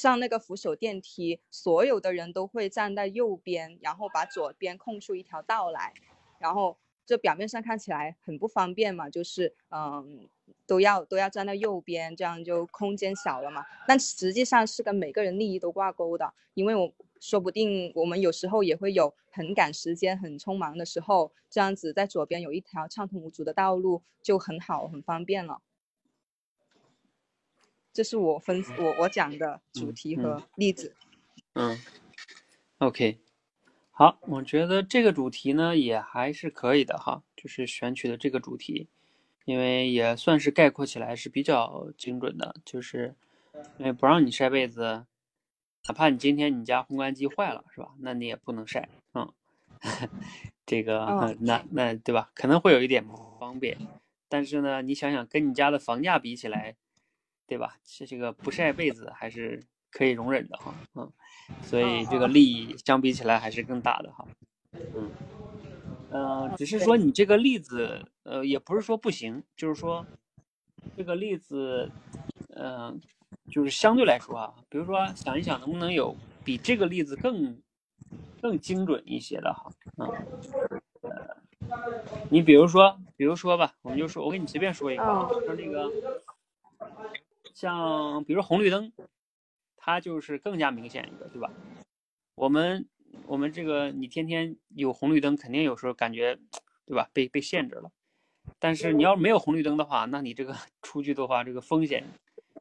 上那个扶手电梯，所有的人都会站在右边，然后把左边空出一条道来，然后。这表面上看起来很不方便嘛，就是嗯，都要都要站在右边，这样就空间小了嘛。但实际上是跟每个人利益都挂钩的，因为我说不定我们有时候也会有很赶时间、很匆忙的时候，这样子在左边有一条畅通无阻的道路就很好、很方便了。这是我分我我讲的主题和例子。嗯，OK。好，我觉得这个主题呢也还是可以的哈，就是选取的这个主题，因为也算是概括起来是比较精准的，就是因为不让你晒被子，哪怕你今天你家烘干机坏了是吧？那你也不能晒，嗯，这个那那对吧？可能会有一点不方便，但是呢，你想想跟你家的房价比起来，对吧？这这个不晒被子还是可以容忍的哈，嗯。所以这个利益相比起来还是更大的哈，嗯，呃，只是说你这个例子，呃，也不是说不行，就是说这个例子，嗯，就是相对来说啊，比如说想一想能不能有比这个例子更更精准一些的哈，嗯，呃，你比如说，比如说吧，我们就说，我给你随便说一个啊，说那个，像比如红绿灯。它就是更加明显一个，对吧？我们我们这个你天天有红绿灯，肯定有时候感觉，对吧？被被限制了。但是你要没有红绿灯的话，那你这个 出去的话，这个风险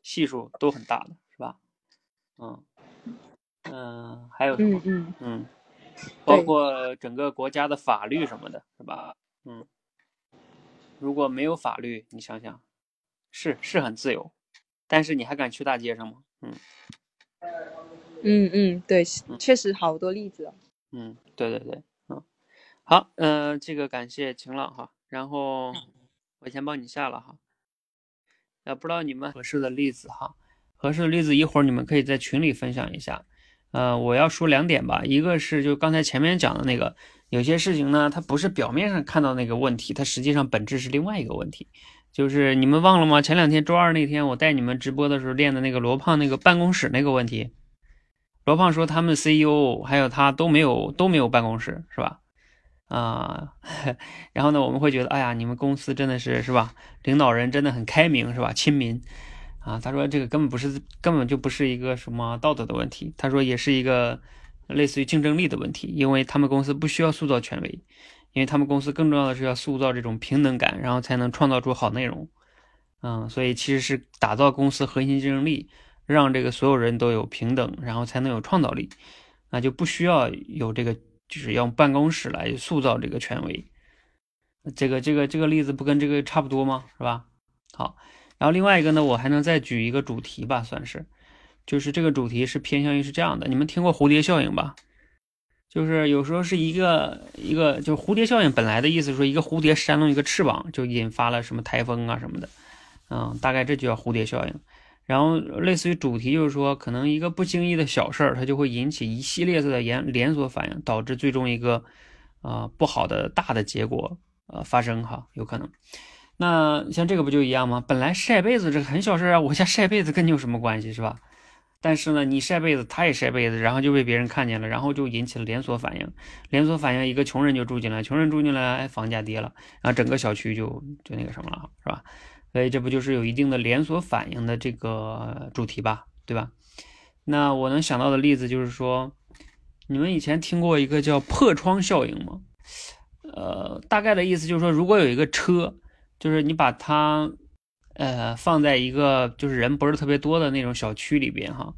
系数都很大的，是吧？嗯嗯，还有什么？嗯嗯，包括整个国家的法律什么的，是吧？嗯，如果没有法律，你想想，是是很自由，但是你还敢去大街上吗？嗯。嗯嗯，对，确实好多例子。嗯，对对对，嗯，好，嗯，这个感谢晴朗哈，然后我先帮你下了哈。呃，不知道你们合适的例子哈，合适的例子一会儿你们可以在群里分享一下。呃，我要说两点吧，一个是就刚才前面讲的那个，有些事情呢，它不是表面上看到那个问题，它实际上本质是另外一个问题。就是你们忘了吗？前两天周二那天我带你们直播的时候练的那个罗胖那个办公室那个问题。罗胖说他们 CEO 还有他都没有都没有办公室是吧？啊，然后呢我们会觉得哎呀你们公司真的是是吧？领导人真的很开明是吧？亲民啊。他说这个根本不是根本就不是一个什么道德的问题，他说也是一个类似于竞争力的问题，因为他们公司不需要塑造权威。因为他们公司更重要的是要塑造这种平等感，然后才能创造出好内容，嗯，所以其实是打造公司核心竞争力，让这个所有人都有平等，然后才能有创造力，那就不需要有这个，就是用办公室来塑造这个权威。这个这个这个例子不跟这个差不多吗？是吧？好，然后另外一个呢，我还能再举一个主题吧，算是，就是这个主题是偏向于是这样的，你们听过蝴蝶效应吧？就是有时候是一个一个，就蝴蝶效应本来的意思，说一个蝴蝶扇动一个翅膀，就引发了什么台风啊什么的，嗯，大概这就叫蝴蝶效应。然后类似于主题就是说，可能一个不经意的小事儿，它就会引起一系列的连连锁反应，导致最终一个啊不好的大的结果呃发生哈，有可能。那像这个不就一样吗？本来晒被子这个很小事啊，我家晒被子跟你有什么关系是吧？但是呢，你晒被子，他也晒被子，然后就被别人看见了，然后就引起了连锁反应。连锁反应，一个穷人就住进来，穷人住进来，哎，房价跌了，然后整个小区就就那个什么了，是吧？所以这不就是有一定的连锁反应的这个主题吧，对吧？那我能想到的例子就是说，你们以前听过一个叫破窗效应吗？呃，大概的意思就是说，如果有一个车，就是你把它。呃，放在一个就是人不是特别多的那种小区里边哈，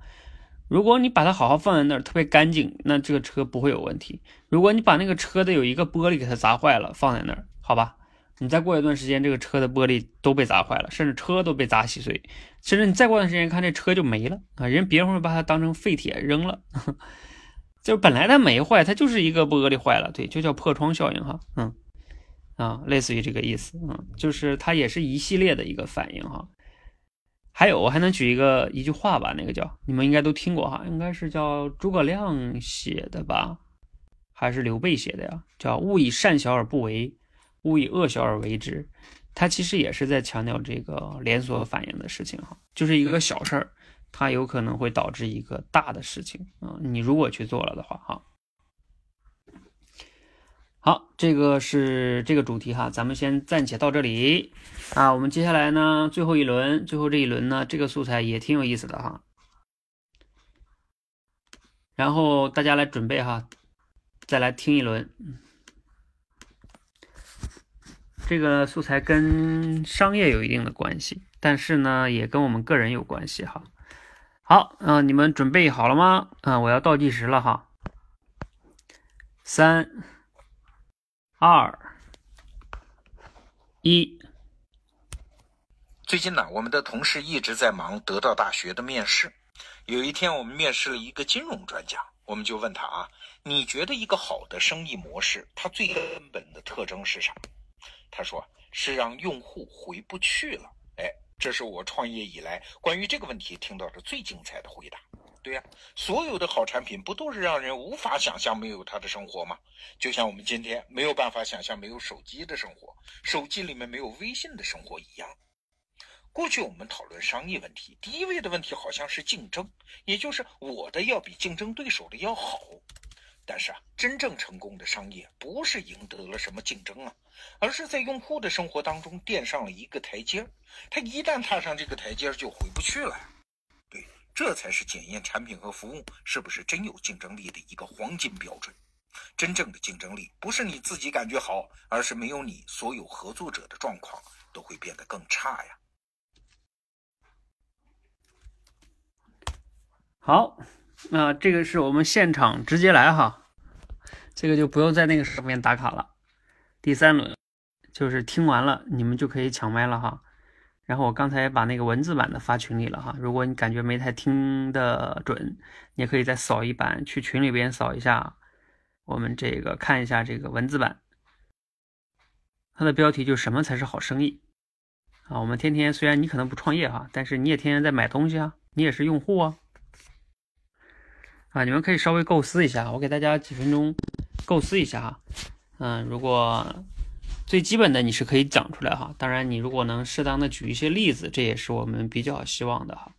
如果你把它好好放在那儿，特别干净，那这个车不会有问题。如果你把那个车的有一个玻璃给它砸坏了，放在那儿，好吧，你再过一段时间，这个车的玻璃都被砸坏了，甚至车都被砸稀碎，甚至你再过段时间看这车就没了啊，人别人会把它当成废铁扔了，就本来它没坏，它就是一个玻璃坏了，对，就叫破窗效应哈，嗯。啊，类似于这个意思，嗯，就是它也是一系列的一个反应哈。还有，我还能举一个一句话吧，那个叫你们应该都听过哈，应该是叫诸葛亮写的吧，还是刘备写的呀？叫“勿以善小而不为，勿以恶小而为之”。他其实也是在强调这个连锁反应的事情哈，就是一个小事儿，它有可能会导致一个大的事情啊。你如果去做了的话哈。好，这个是这个主题哈，咱们先暂且到这里啊。我们接下来呢，最后一轮，最后这一轮呢，这个素材也挺有意思的哈。然后大家来准备哈，再来听一轮。这个素材跟商业有一定的关系，但是呢，也跟我们个人有关系哈。好，嗯，你们准备好了吗？啊，我要倒计时了哈，三。二一，最近呢，我们的同事一直在忙得到大学的面试。有一天，我们面试了一个金融专家，我们就问他啊，你觉得一个好的生意模式，它最根本的特征是啥？他说是让用户回不去了。哎，这是我创业以来关于这个问题听到的最精彩的回答。对呀，所有的好产品不都是让人无法想象没有它的生活吗？就像我们今天没有办法想象没有手机的生活，手机里面没有微信的生活一样。过去我们讨论商业问题，第一位的问题好像是竞争，也就是我的要比竞争对手的要好。但是啊，真正成功的商业不是赢得了什么竞争啊，而是在用户的生活当中垫上了一个台阶他一旦踏上这个台阶就回不去了。这才是检验产品和服务是不是真有竞争力的一个黄金标准。真正的竞争力不是你自己感觉好，而是没有你，所有合作者的状况都会变得更差呀。好，那这个是我们现场直接来哈，这个就不用在那个上面打卡了。第三轮就是听完了，你们就可以抢麦了哈。然后我刚才把那个文字版的发群里了哈，如果你感觉没太听得准，你也可以再扫一版，去群里边扫一下，我们这个看一下这个文字版，它的标题就什么才是好生意啊？我们天天虽然你可能不创业哈，但是你也天天在买东西啊，你也是用户啊，啊，你们可以稍微构思一下，我给大家几分钟构思一下哈，嗯，如果。最基本的你是可以讲出来哈，当然你如果能适当的举一些例子，这也是我们比较希望的哈。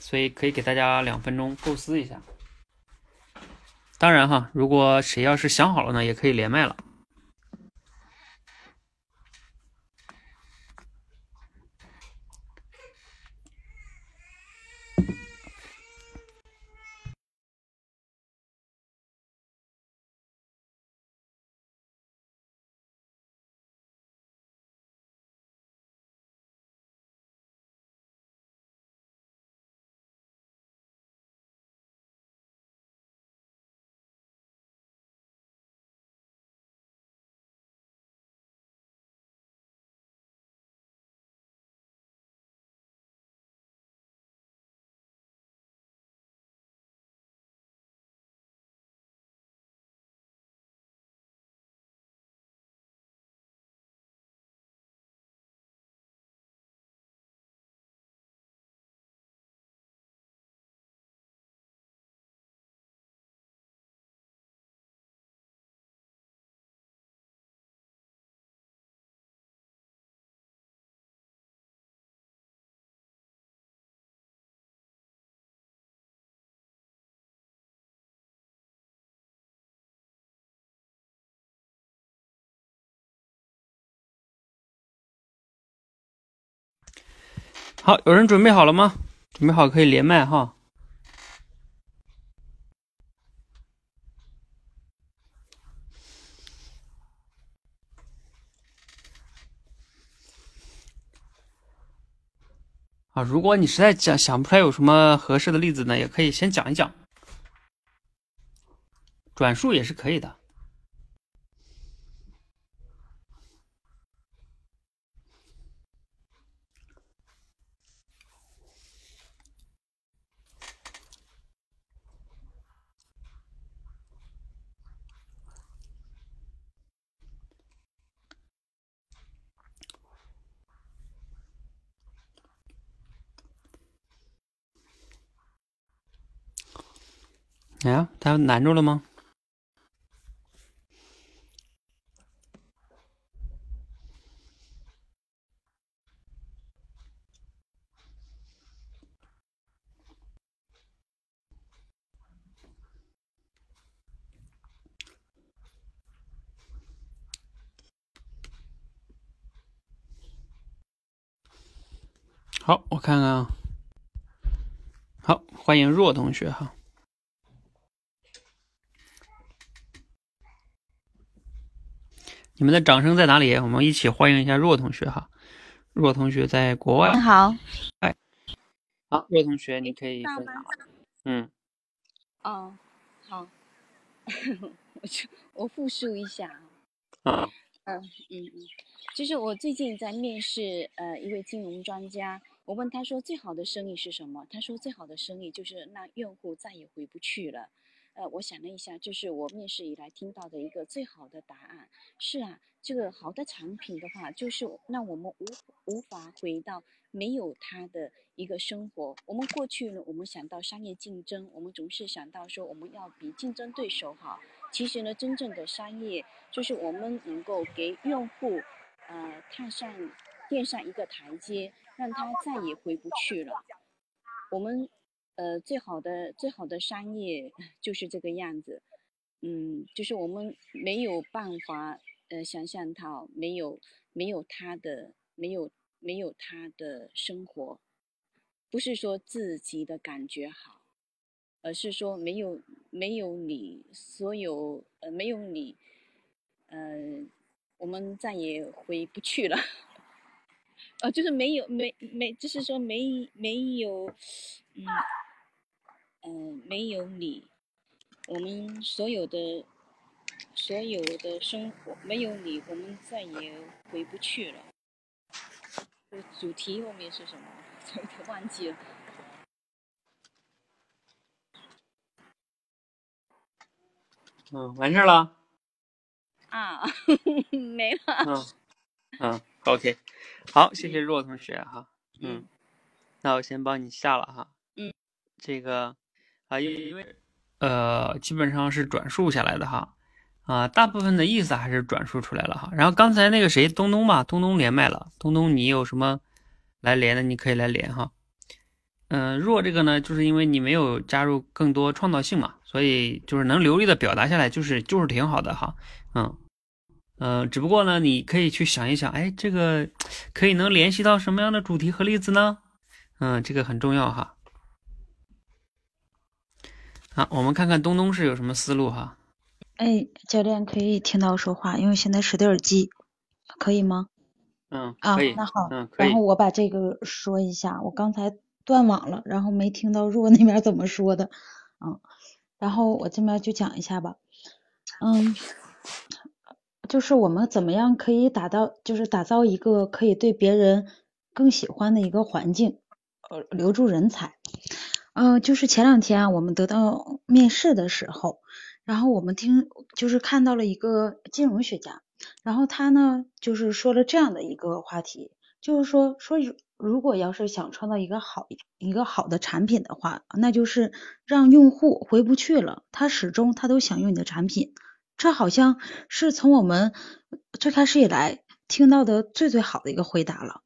所以可以给大家两分钟构思一下。当然哈，如果谁要是想好了呢，也可以连麦了。好，有人准备好了吗？准备好可以连麦哈。啊，如果你实在讲想不出来有什么合适的例子呢，也可以先讲一讲，转述也是可以的。哎呀，他难住了吗？好，我看看啊。好，欢迎若同学哈。你们的掌声在哪里？我们一起欢迎一下若同学哈。若同学在国外。你好。哎。好，若同学，你可以分享。嗯。哦，好。我就我复述一下啊。嗯嗯嗯，就是我最近在面试呃一位金融专家。我问他说：“最好的生意是什么？”他说：“最好的生意就是让用户再也回不去了。”呃，我想了一下，这是我面试以来听到的一个最好的答案。是啊，这个好的产品的话，就是让我们无无法回到没有它的一个生活。我们过去呢，我们想到商业竞争，我们总是想到说我们要比竞争对手好。其实呢，真正的商业就是我们能够给用户呃踏上垫上一个台阶。让他再也回不去了。我们，呃，最好的最好的商业就是这个样子，嗯，就是我们没有办法，呃，想象到没有没有他的没有没有他的生活，不是说自己的感觉好，而是说没有没有你所有呃没有你，呃，我们再也回不去了。哦，就是没有没没，就是说没没有，嗯嗯，没有你，我们所有的所有的生活没有你，我们再也回不去了。主题后面是什么？有点忘记了。嗯，完事了。啊，没了。嗯嗯，OK。好，谢谢若同学哈，嗯，那我先帮你下了哈，嗯，这个啊，因为呃，基本上是转述下来的哈，啊，大部分的意思还是转述出来了哈。然后刚才那个谁，东东嘛，东东连麦了，东东你有什么来连的，你可以来连哈。嗯，若这个呢，就是因为你没有加入更多创造性嘛，所以就是能流利的表达下来，就是就是挺好的哈，嗯。嗯，只不过呢，你可以去想一想，哎，这个可以能联系到什么样的主题和例子呢？嗯，这个很重要哈。好，我们看看东东是有什么思路哈。哎，教练可以听到我说话，因为现在使的耳机，可以吗？嗯，啊，那好，嗯，然后我把这个说一下，我刚才断网了，然后没听到若那边怎么说的，嗯，然后我这边就讲一下吧，嗯。就是我们怎么样可以打造，就是打造一个可以对别人更喜欢的一个环境，呃，留住人才。嗯，就是前两天我们得到面试的时候，然后我们听就是看到了一个金融学家，然后他呢就是说了这样的一个话题，就是说说如果要是想创造一个好一个好的产品的话，那就是让用户回不去了，他始终他都想用你的产品。这好像是从我们最开始以来听到的最最好的一个回答了，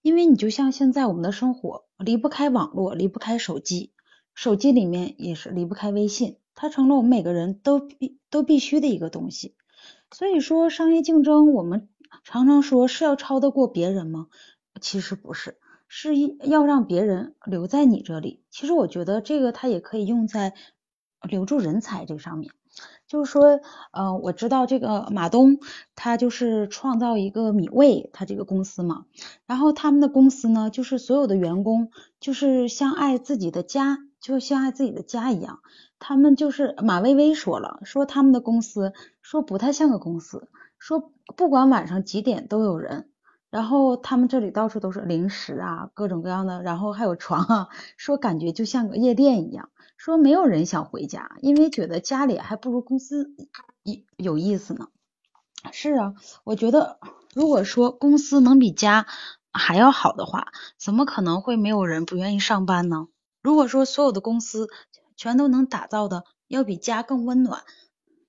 因为你就像现在我们的生活离不开网络，离不开手机，手机里面也是离不开微信，它成了我们每个人都必都必须的一个东西。所以说，商业竞争我们常常说是要超得过别人吗？其实不是，是要让别人留在你这里。其实我觉得这个它也可以用在留住人才这上面。就是说，呃，我知道这个马东，他就是创造一个米味，他这个公司嘛。然后他们的公司呢，就是所有的员工就是像爱自己的家，就像爱自己的家一样。他们就是马薇薇说了，说他们的公司说不太像个公司，说不管晚上几点都有人。然后他们这里到处都是零食啊，各种各样的，然后还有床啊，说感觉就像个夜店一样。说没有人想回家，因为觉得家里还不如公司有有意思呢。是啊，我觉得如果说公司能比家还要好的话，怎么可能会没有人不愿意上班呢？如果说所有的公司全都能打造的要比家更温暖，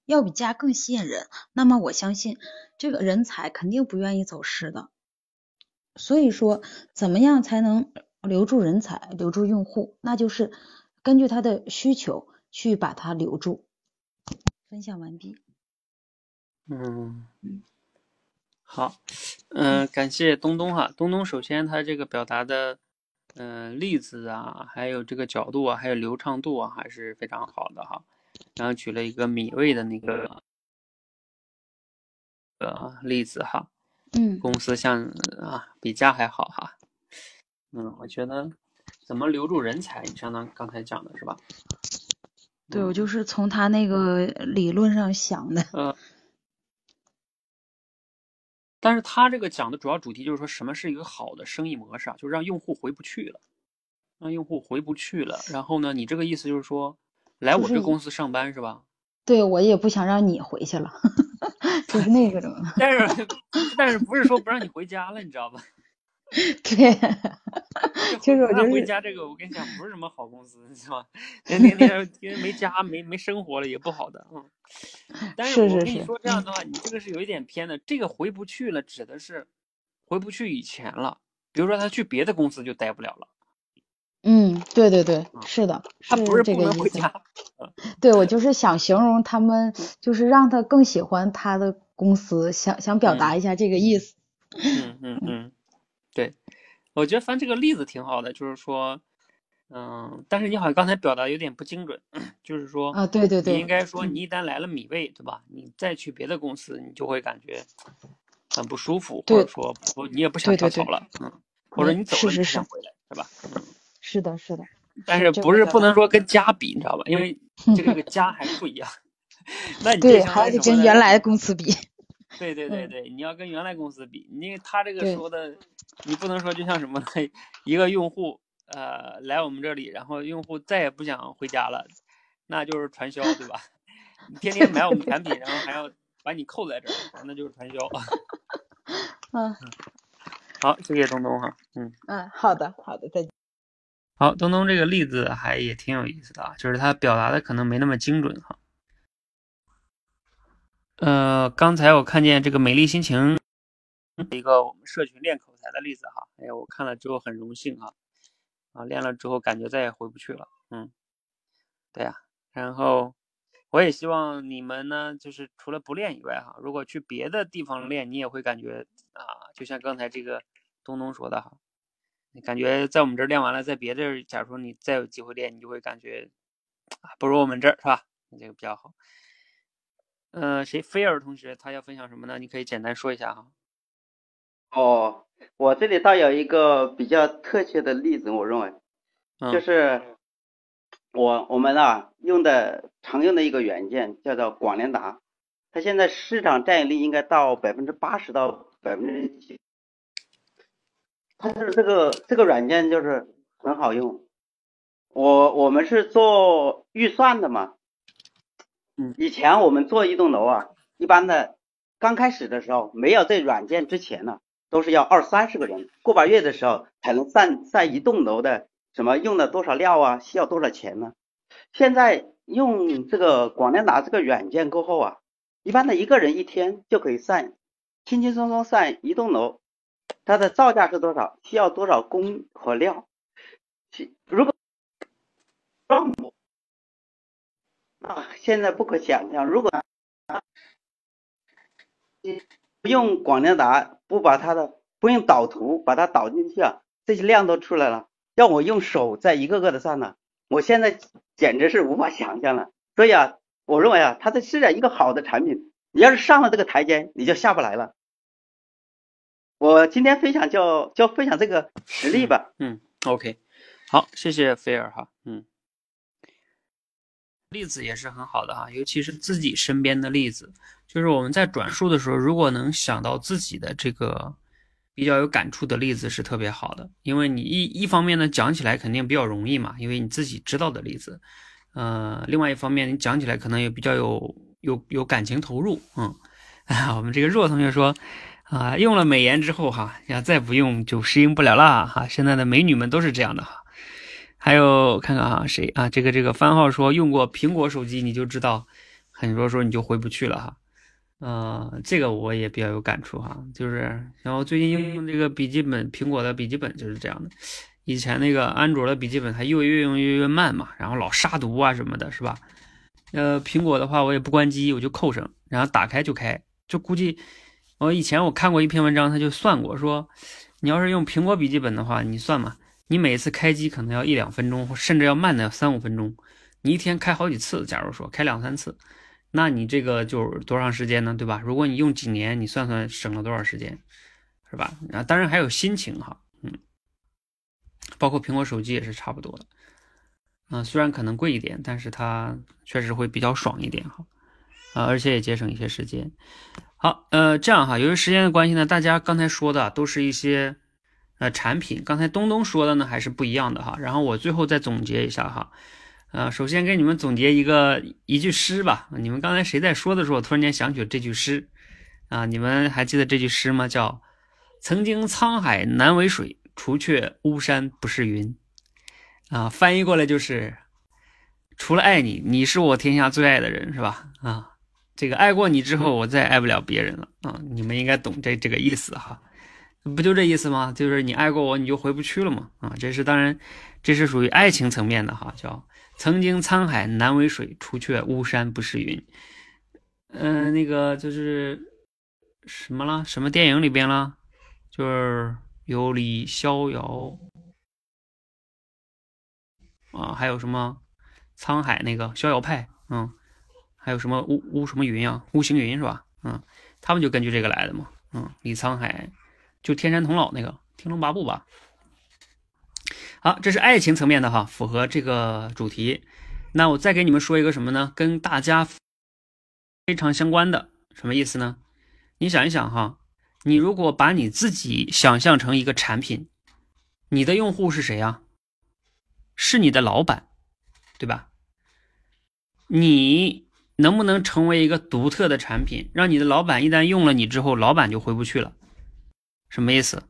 要比家更吸引人，那么我相信这个人才肯定不愿意走失的。所以说，怎么样才能留住人才、留住用户？那就是根据他的需求去把他留住。分享完毕。嗯，好，嗯，感谢东东哈。东东首先他这个表达的，嗯，例子啊，还有这个角度啊，还有流畅度啊，还是非常好的哈。然后举了一个米味的那个呃例子哈。嗯，公司像啊，比家还好哈。嗯，我觉得怎么留住人才，你相当刚才讲的是吧？对，我就是从他那个理论上想的。呃。但是他这个讲的主要主题就是说什么是一个好的生意模式啊？就是让用户回不去了，让用户回不去了。然后呢，你这个意思就是说，来我这公司上班是吧？对，我也不想让你回去了。就是那个种，但是但是不是说不让你回家了，你知道吧？对，就是我回家这个，我跟你讲，不是什么好公司，是吧？天天天因为没家没没生活了也不好的，嗯。但是我跟你说这样的话，你这个是有一点偏的。这个回不去了，指的是回不去以前了。比如说他去别的公司就待不了了。嗯，对对对，是的，他不是这个意思。对，我就是想形容他们，就是让他更喜欢他的公司，想想表达一下这个意思。嗯嗯嗯，对，我觉得翻这个例子挺好的，就是说，嗯，但是你好像刚才表达有点不精准，就是说啊，对对对，你应该说你一旦来了米味，对吧？你再去别的公司，你就会感觉很不舒服，或者说不，你也不想跳槽了，嗯，或者你走了你想回来，是吧？嗯。是的，是的，但是不是不能说跟家比，你知道吧？因为 这个家还是不一样。那你对还得跟原来公司比。对对对对，你要跟原来公司比，因为他这个说的，你不能说就像什么呢？一个用户呃来我们这里，然后用户再也不想回家了，那就是传销，对吧？你天天买我们产品，然后还要把你扣在这儿，那就是传销。嗯，好，谢谢东东哈，嗯嗯，好的好的，再见。好，东东这个例子还也挺有意思的啊，就是他表达的可能没那么精准哈。呃，刚才我看见这个美丽心情一个我们社群练口才的例子哈，哎，我看了之后很荣幸哈，啊，练了之后感觉再也回不去了，嗯，对呀，然后我也希望你们呢，就是除了不练以外哈，如果去别的地方练，你也会感觉啊，就像刚才这个东东说的哈。你感觉在我们这儿练完了，在别的，假如说你再有机会练，你就会感觉啊，不如我们这儿是吧？这个比较好。嗯，谁？菲尔同学，他要分享什么呢？你可以简单说一下哈。哦，我这里倒有一个比较特切的例子，我认为，就是我我们啊用的常用的一个软件叫做广联达，它现在市场占有率应该到百分之八十到百分之七。它是这个这个软件就是很好用，我我们是做预算的嘛，以前我们做一栋楼啊，一般的刚开始的时候没有这软件之前呢，都是要二三十个人，过把月的时候才能算算一栋楼的什么用了多少料啊，需要多少钱呢？现在用这个广联达这个软件过后啊，一般的一个人一天就可以算，轻轻松松算一栋楼。它的造价是多少？需要多少工和料？如果让我啊，现在不可想象。如果不用广联达，不把它的不用导图把它导进去啊，这些量都出来了。要我用手再一个个的算呢，我现在简直是无法想象了。所以啊，我认为啊，它这是一个好的产品。你要是上了这个台阶，你就下不来了。我今天分享就就分享这个实例吧。嗯，OK，好，谢谢菲尔哈。嗯，例子也是很好的哈，尤其是自己身边的例子，就是我们在转述的时候，如果能想到自己的这个比较有感触的例子，是特别好的。因为你一一方面呢讲起来肯定比较容易嘛，因为你自己知道的例子。呃，另外一方面你讲起来可能也比较有有有感情投入。嗯，我们这个若同学说。啊，用了美颜之后哈，要再不用就适应不了啦哈。现在的美女们都是这样的哈。还有看看哈，谁啊？这个这个番号说用过苹果手机你就知道，很多时候你就回不去了哈。嗯，这个我也比较有感触哈，就是然后最近用这个笔记本，苹果的笔记本就是这样的。以前那个安卓的笔记本它又越用越越慢嘛，然后老杀毒啊什么的，是吧？呃，苹果的话我也不关机，我就扣上，然后打开就开，就估计我以前我看过一篇文章，他就算过说，你要是用苹果笔记本的话，你算嘛，你每次开机可能要一两分钟，甚至要慢的三五分钟，你一天开好几次，假如说开两三次。那你这个就多长时间呢？对吧？如果你用几年，你算算省了多少时间，是吧？啊，当然还有心情哈，嗯，包括苹果手机也是差不多的，啊，虽然可能贵一点，但是它确实会比较爽一点哈，啊，而且也节省一些时间。好，呃，这样哈，由于时间的关系呢，大家刚才说的都是一些呃产品，刚才东东说的呢还是不一样的哈，然后我最后再总结一下哈。呃，首先给你们总结一个一句诗吧。你们刚才谁在说的时候，突然间想起了这句诗啊？你们还记得这句诗吗？叫“曾经沧海难为水，除却巫山不是云”。啊，翻译过来就是除了爱你，你是我天下最爱的人，是吧？啊，这个爱过你之后，我再爱不了别人了啊。你们应该懂这这个意思哈，不就这意思吗？就是你爱过我，你就回不去了嘛。啊，这是当然，这是属于爱情层面的哈，叫。曾经沧海难为水，除却巫山不是云。嗯，那个就是什么了？什么电影里边了？就是有李逍遥啊，还有什么沧海那个逍遥派，嗯，还有什么巫巫什么云啊？巫行云是吧？嗯，他们就根据这个来的嘛。嗯，李沧海就天山童姥那个《天龙八部》吧。好，这是爱情层面的哈，符合这个主题。那我再给你们说一个什么呢？跟大家非常相关的，什么意思呢？你想一想哈，你如果把你自己想象成一个产品，你的用户是谁呀？是你的老板，对吧？你能不能成为一个独特的产品，让你的老板一旦用了你之后，老板就回不去了？什么意思？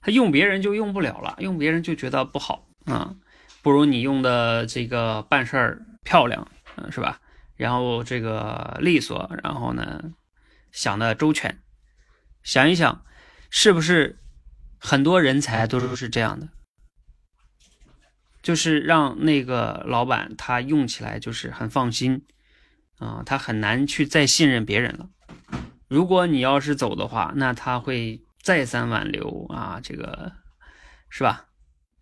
他用别人就用不了了，用别人就觉得不好啊，不如你用的这个办事儿漂亮，嗯，是吧？然后这个利索，然后呢想的周全，想一想，是不是很多人才都是这样的？就是让那个老板他用起来就是很放心啊，他很难去再信任别人了。如果你要是走的话，那他会。再三挽留啊，这个是吧？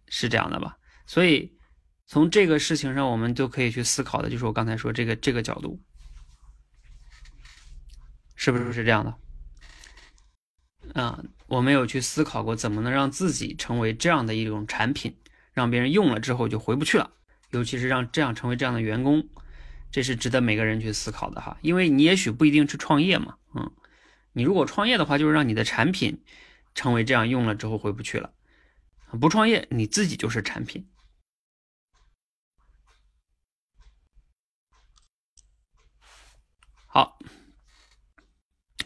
是这样的吧？所以从这个事情上，我们就可以去思考的，就是我刚才说这个这个角度，是不是是这样的？啊，我没有去思考过怎么能让自己成为这样的一种产品，让别人用了之后就回不去了，尤其是让这样成为这样的员工，这是值得每个人去思考的哈。因为你也许不一定去创业嘛，嗯。你如果创业的话，就是让你的产品成为这样用了之后回不去了。不创业，你自己就是产品。好，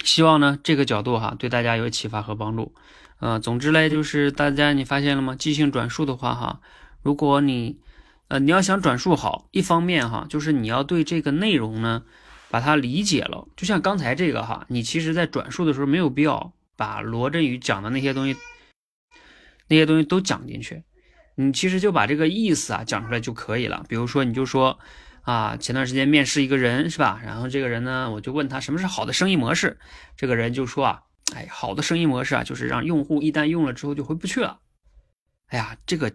希望呢这个角度哈对大家有启发和帮助。呃，总之嘞，就是大家你发现了吗？即兴转述的话哈，如果你呃你要想转述好，一方面哈就是你要对这个内容呢。把它理解了，就像刚才这个哈，你其实在转述的时候没有必要把罗振宇讲的那些东西，那些东西都讲进去，你其实就把这个意思啊讲出来就可以了。比如说，你就说啊，前段时间面试一个人是吧？然后这个人呢，我就问他什么是好的生意模式，这个人就说啊，哎，好的生意模式啊，就是让用户一旦用了之后就回不去了。哎呀，这个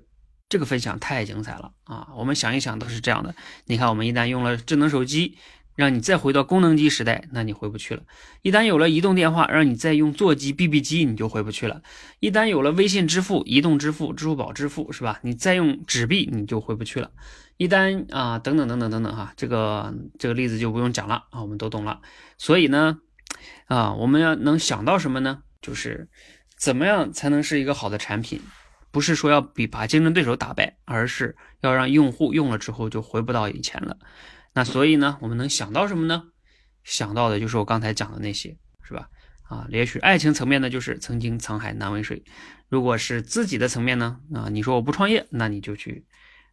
这个分享太精彩了啊！我们想一想都是这样的。你看，我们一旦用了智能手机。让你再回到功能机时代，那你回不去了。一旦有了移动电话，让你再用座机、BB 机，你就回不去了。一旦有了微信支付、移动支付、支付宝支付，是吧？你再用纸币，你就回不去了。一旦啊，等等等等等等哈，这个这个例子就不用讲了啊，我们都懂了。所以呢，啊，我们要能想到什么呢？就是怎么样才能是一个好的产品？不是说要比把竞争对手打败，而是要让用户用了之后就回不到以前了。那所以呢，我们能想到什么呢？想到的就是我刚才讲的那些，是吧？啊，也许爱情层面呢，就是曾经沧海难为水；如果是自己的层面呢，啊，你说我不创业，那你就去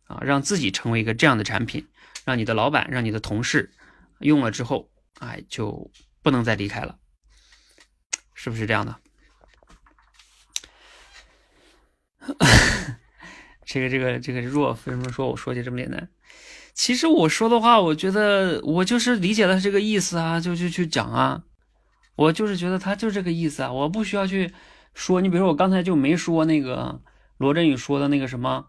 啊，让自己成为一个这样的产品，让你的老板、让你的同事用了之后，哎，就不能再离开了，是不是这样的？这个这个这个若为什么说我说起这么简单？其实我说的话，我觉得我就是理解了这个意思啊，就就去讲啊，我就是觉得他就这个意思啊，我不需要去说。你比如说我刚才就没说那个罗振宇说的那个什么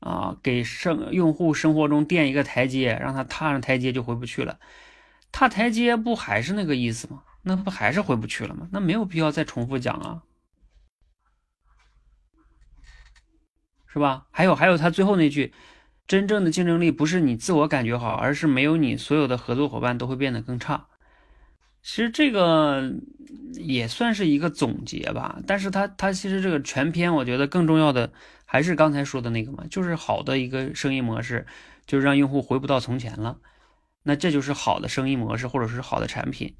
啊，给生用户生活中垫一个台阶，让他踏上台阶就回不去了。踏台阶不还是那个意思吗？那不还是回不去了吗？那没有必要再重复讲啊。是吧？还有还有，他最后那句，真正的竞争力不是你自我感觉好，而是没有你，所有的合作伙伴都会变得更差。其实这个也算是一个总结吧。但是他他其实这个全篇，我觉得更重要的还是刚才说的那个嘛，就是好的一个生意模式，就是让用户回不到从前了。那这就是好的生意模式，或者是好的产品。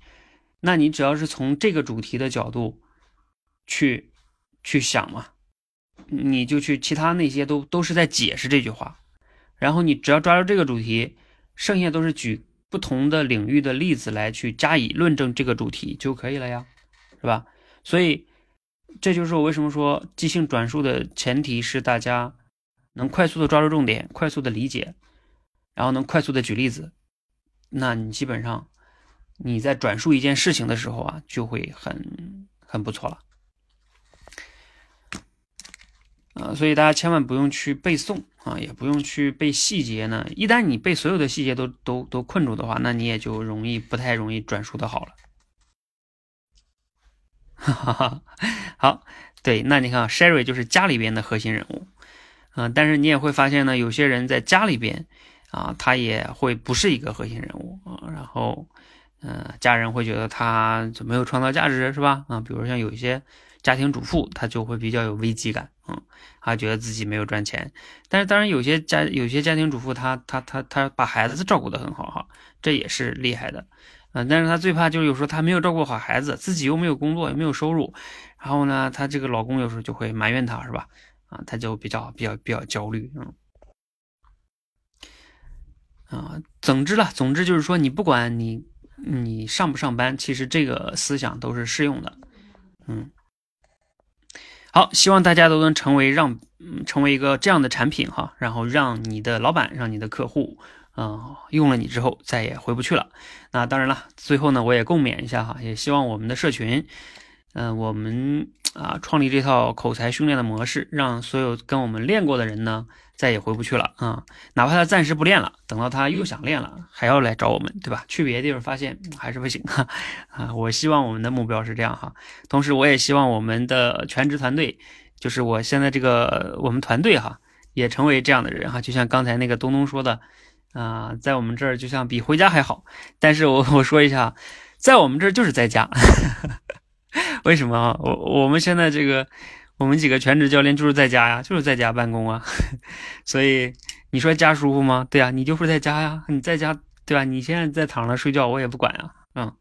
那你只要是从这个主题的角度去去想嘛。你就去，其他那些都都是在解释这句话，然后你只要抓住这个主题，剩下都是举不同的领域的例子来去加以论证这个主题就可以了呀，是吧？所以这就是我为什么说即兴转述的前提是大家能快速的抓住重点，快速的理解，然后能快速的举例子，那你基本上你在转述一件事情的时候啊，就会很很不错了。啊，所以大家千万不用去背诵啊，也不用去背细节呢。一旦你被所有的细节都都都困住的话，那你也就容易不太容易转述的好了。哈哈哈，好，对，那你看，Sherry 就是家里边的核心人物啊，但是你也会发现呢，有些人在家里边啊，他也会不是一个核心人物啊，然后嗯，家人会觉得他就没有创造价值，是吧？啊，比如像有一些。家庭主妇她就会比较有危机感，嗯，她觉得自己没有赚钱，但是当然有些家有些家庭主妇她她她她把孩子照顾得很好哈，这也是厉害的，嗯，但是她最怕就是有时候她没有照顾好孩子，自己又没有工作也没有收入，然后呢，她这个老公有时候就会埋怨她，是吧？啊，她就比较比较比较焦虑，嗯，啊，总之了，总之就是说你不管你你上不上班，其实这个思想都是适用的，嗯。好，希望大家都能成为让，成为一个这样的产品哈，然后让你的老板，让你的客户，嗯，用了你之后再也回不去了。那当然了，最后呢，我也共勉一下哈，也希望我们的社群，嗯，我们啊创立这套口才训练的模式，让所有跟我们练过的人呢。再也回不去了啊！哪怕他暂时不练了，等到他又想练了，还要来找我们，对吧？去别的地方发现还是不行哈啊！我希望我们的目标是这样哈。同时，我也希望我们的全职团队，就是我现在这个我们团队哈，也成为这样的人哈。就像刚才那个东东说的啊，在我们这儿就像比回家还好。但是我我说一下，在我们这儿就是在家，为什么啊？我我们现在这个。我们几个全职教练就是在家呀，就是在家办公啊，所以你说家舒服吗？对呀，你就是在家呀，你在家对吧？你现在在躺着睡觉，我也不管啊，嗯，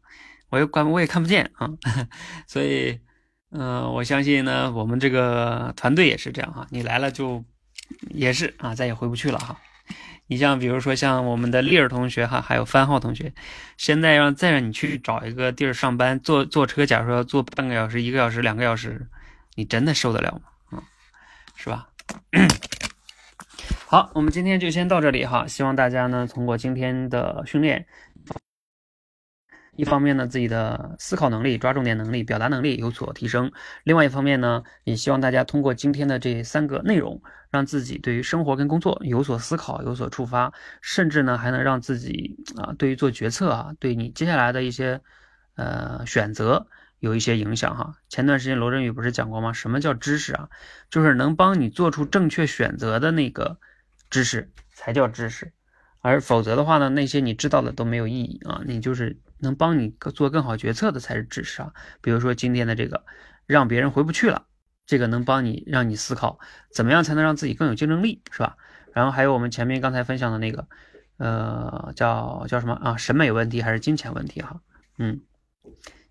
我也管，我也看不见啊，所以，嗯，我相信呢，我们这个团队也是这样哈，你来了就也是啊，再也回不去了哈。你像比如说像我们的丽儿同学哈，还有番号同学，现在让再让你去找一个地儿上班，坐坐车，假如说坐半个小时、一个小时、两个小时。你真的受得了吗？嗯，是吧？好，我们今天就先到这里哈。希望大家呢，通过今天的训练，一方面呢，自己的思考能力、抓重点能力、表达能力有所提升；另外一方面呢，也希望大家通过今天的这三个内容，让自己对于生活跟工作有所思考、有所触发，甚至呢，还能让自己啊，对于做决策啊，对你接下来的一些呃选择。有一些影响哈。前段时间罗振宇不是讲过吗？什么叫知识啊？就是能帮你做出正确选择的那个知识才叫知识，而否则的话呢，那些你知道的都没有意义啊。你就是能帮你做更好决策的才是知识啊。比如说今天的这个，让别人回不去了，这个能帮你让你思考怎么样才能让自己更有竞争力，是吧？然后还有我们前面刚才分享的那个，呃，叫叫什么啊？审美问题还是金钱问题哈？嗯。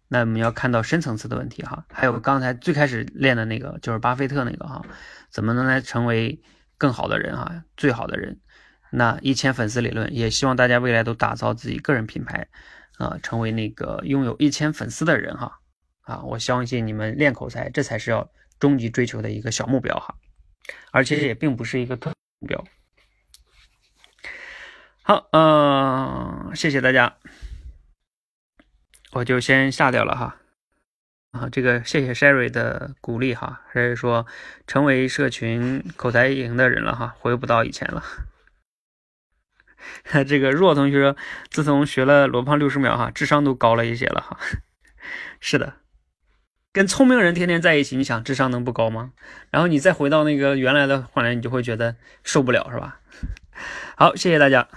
那我们要看到深层次的问题哈，还有刚才最开始练的那个就是巴菲特那个哈，怎么能来成为更好的人啊，最好的人。那一千粉丝理论，也希望大家未来都打造自己个人品牌，啊，成为那个拥有一千粉丝的人哈。啊，我相信你们练口才，这才是要终极追求的一个小目标哈。而且也并不是一个特目标。好，嗯，谢谢大家，我就先下掉了哈。啊，这个谢谢 Sherry 的鼓励哈，Sherry 说成为社群口才营的人了哈，回不到以前了。这个若同学，自从学了罗胖六十秒哈，智商都高了一些了哈。是的，跟聪明人天天在一起，你想智商能不高吗？然后你再回到那个原来的环境，你就会觉得受不了是吧？好，谢谢大家。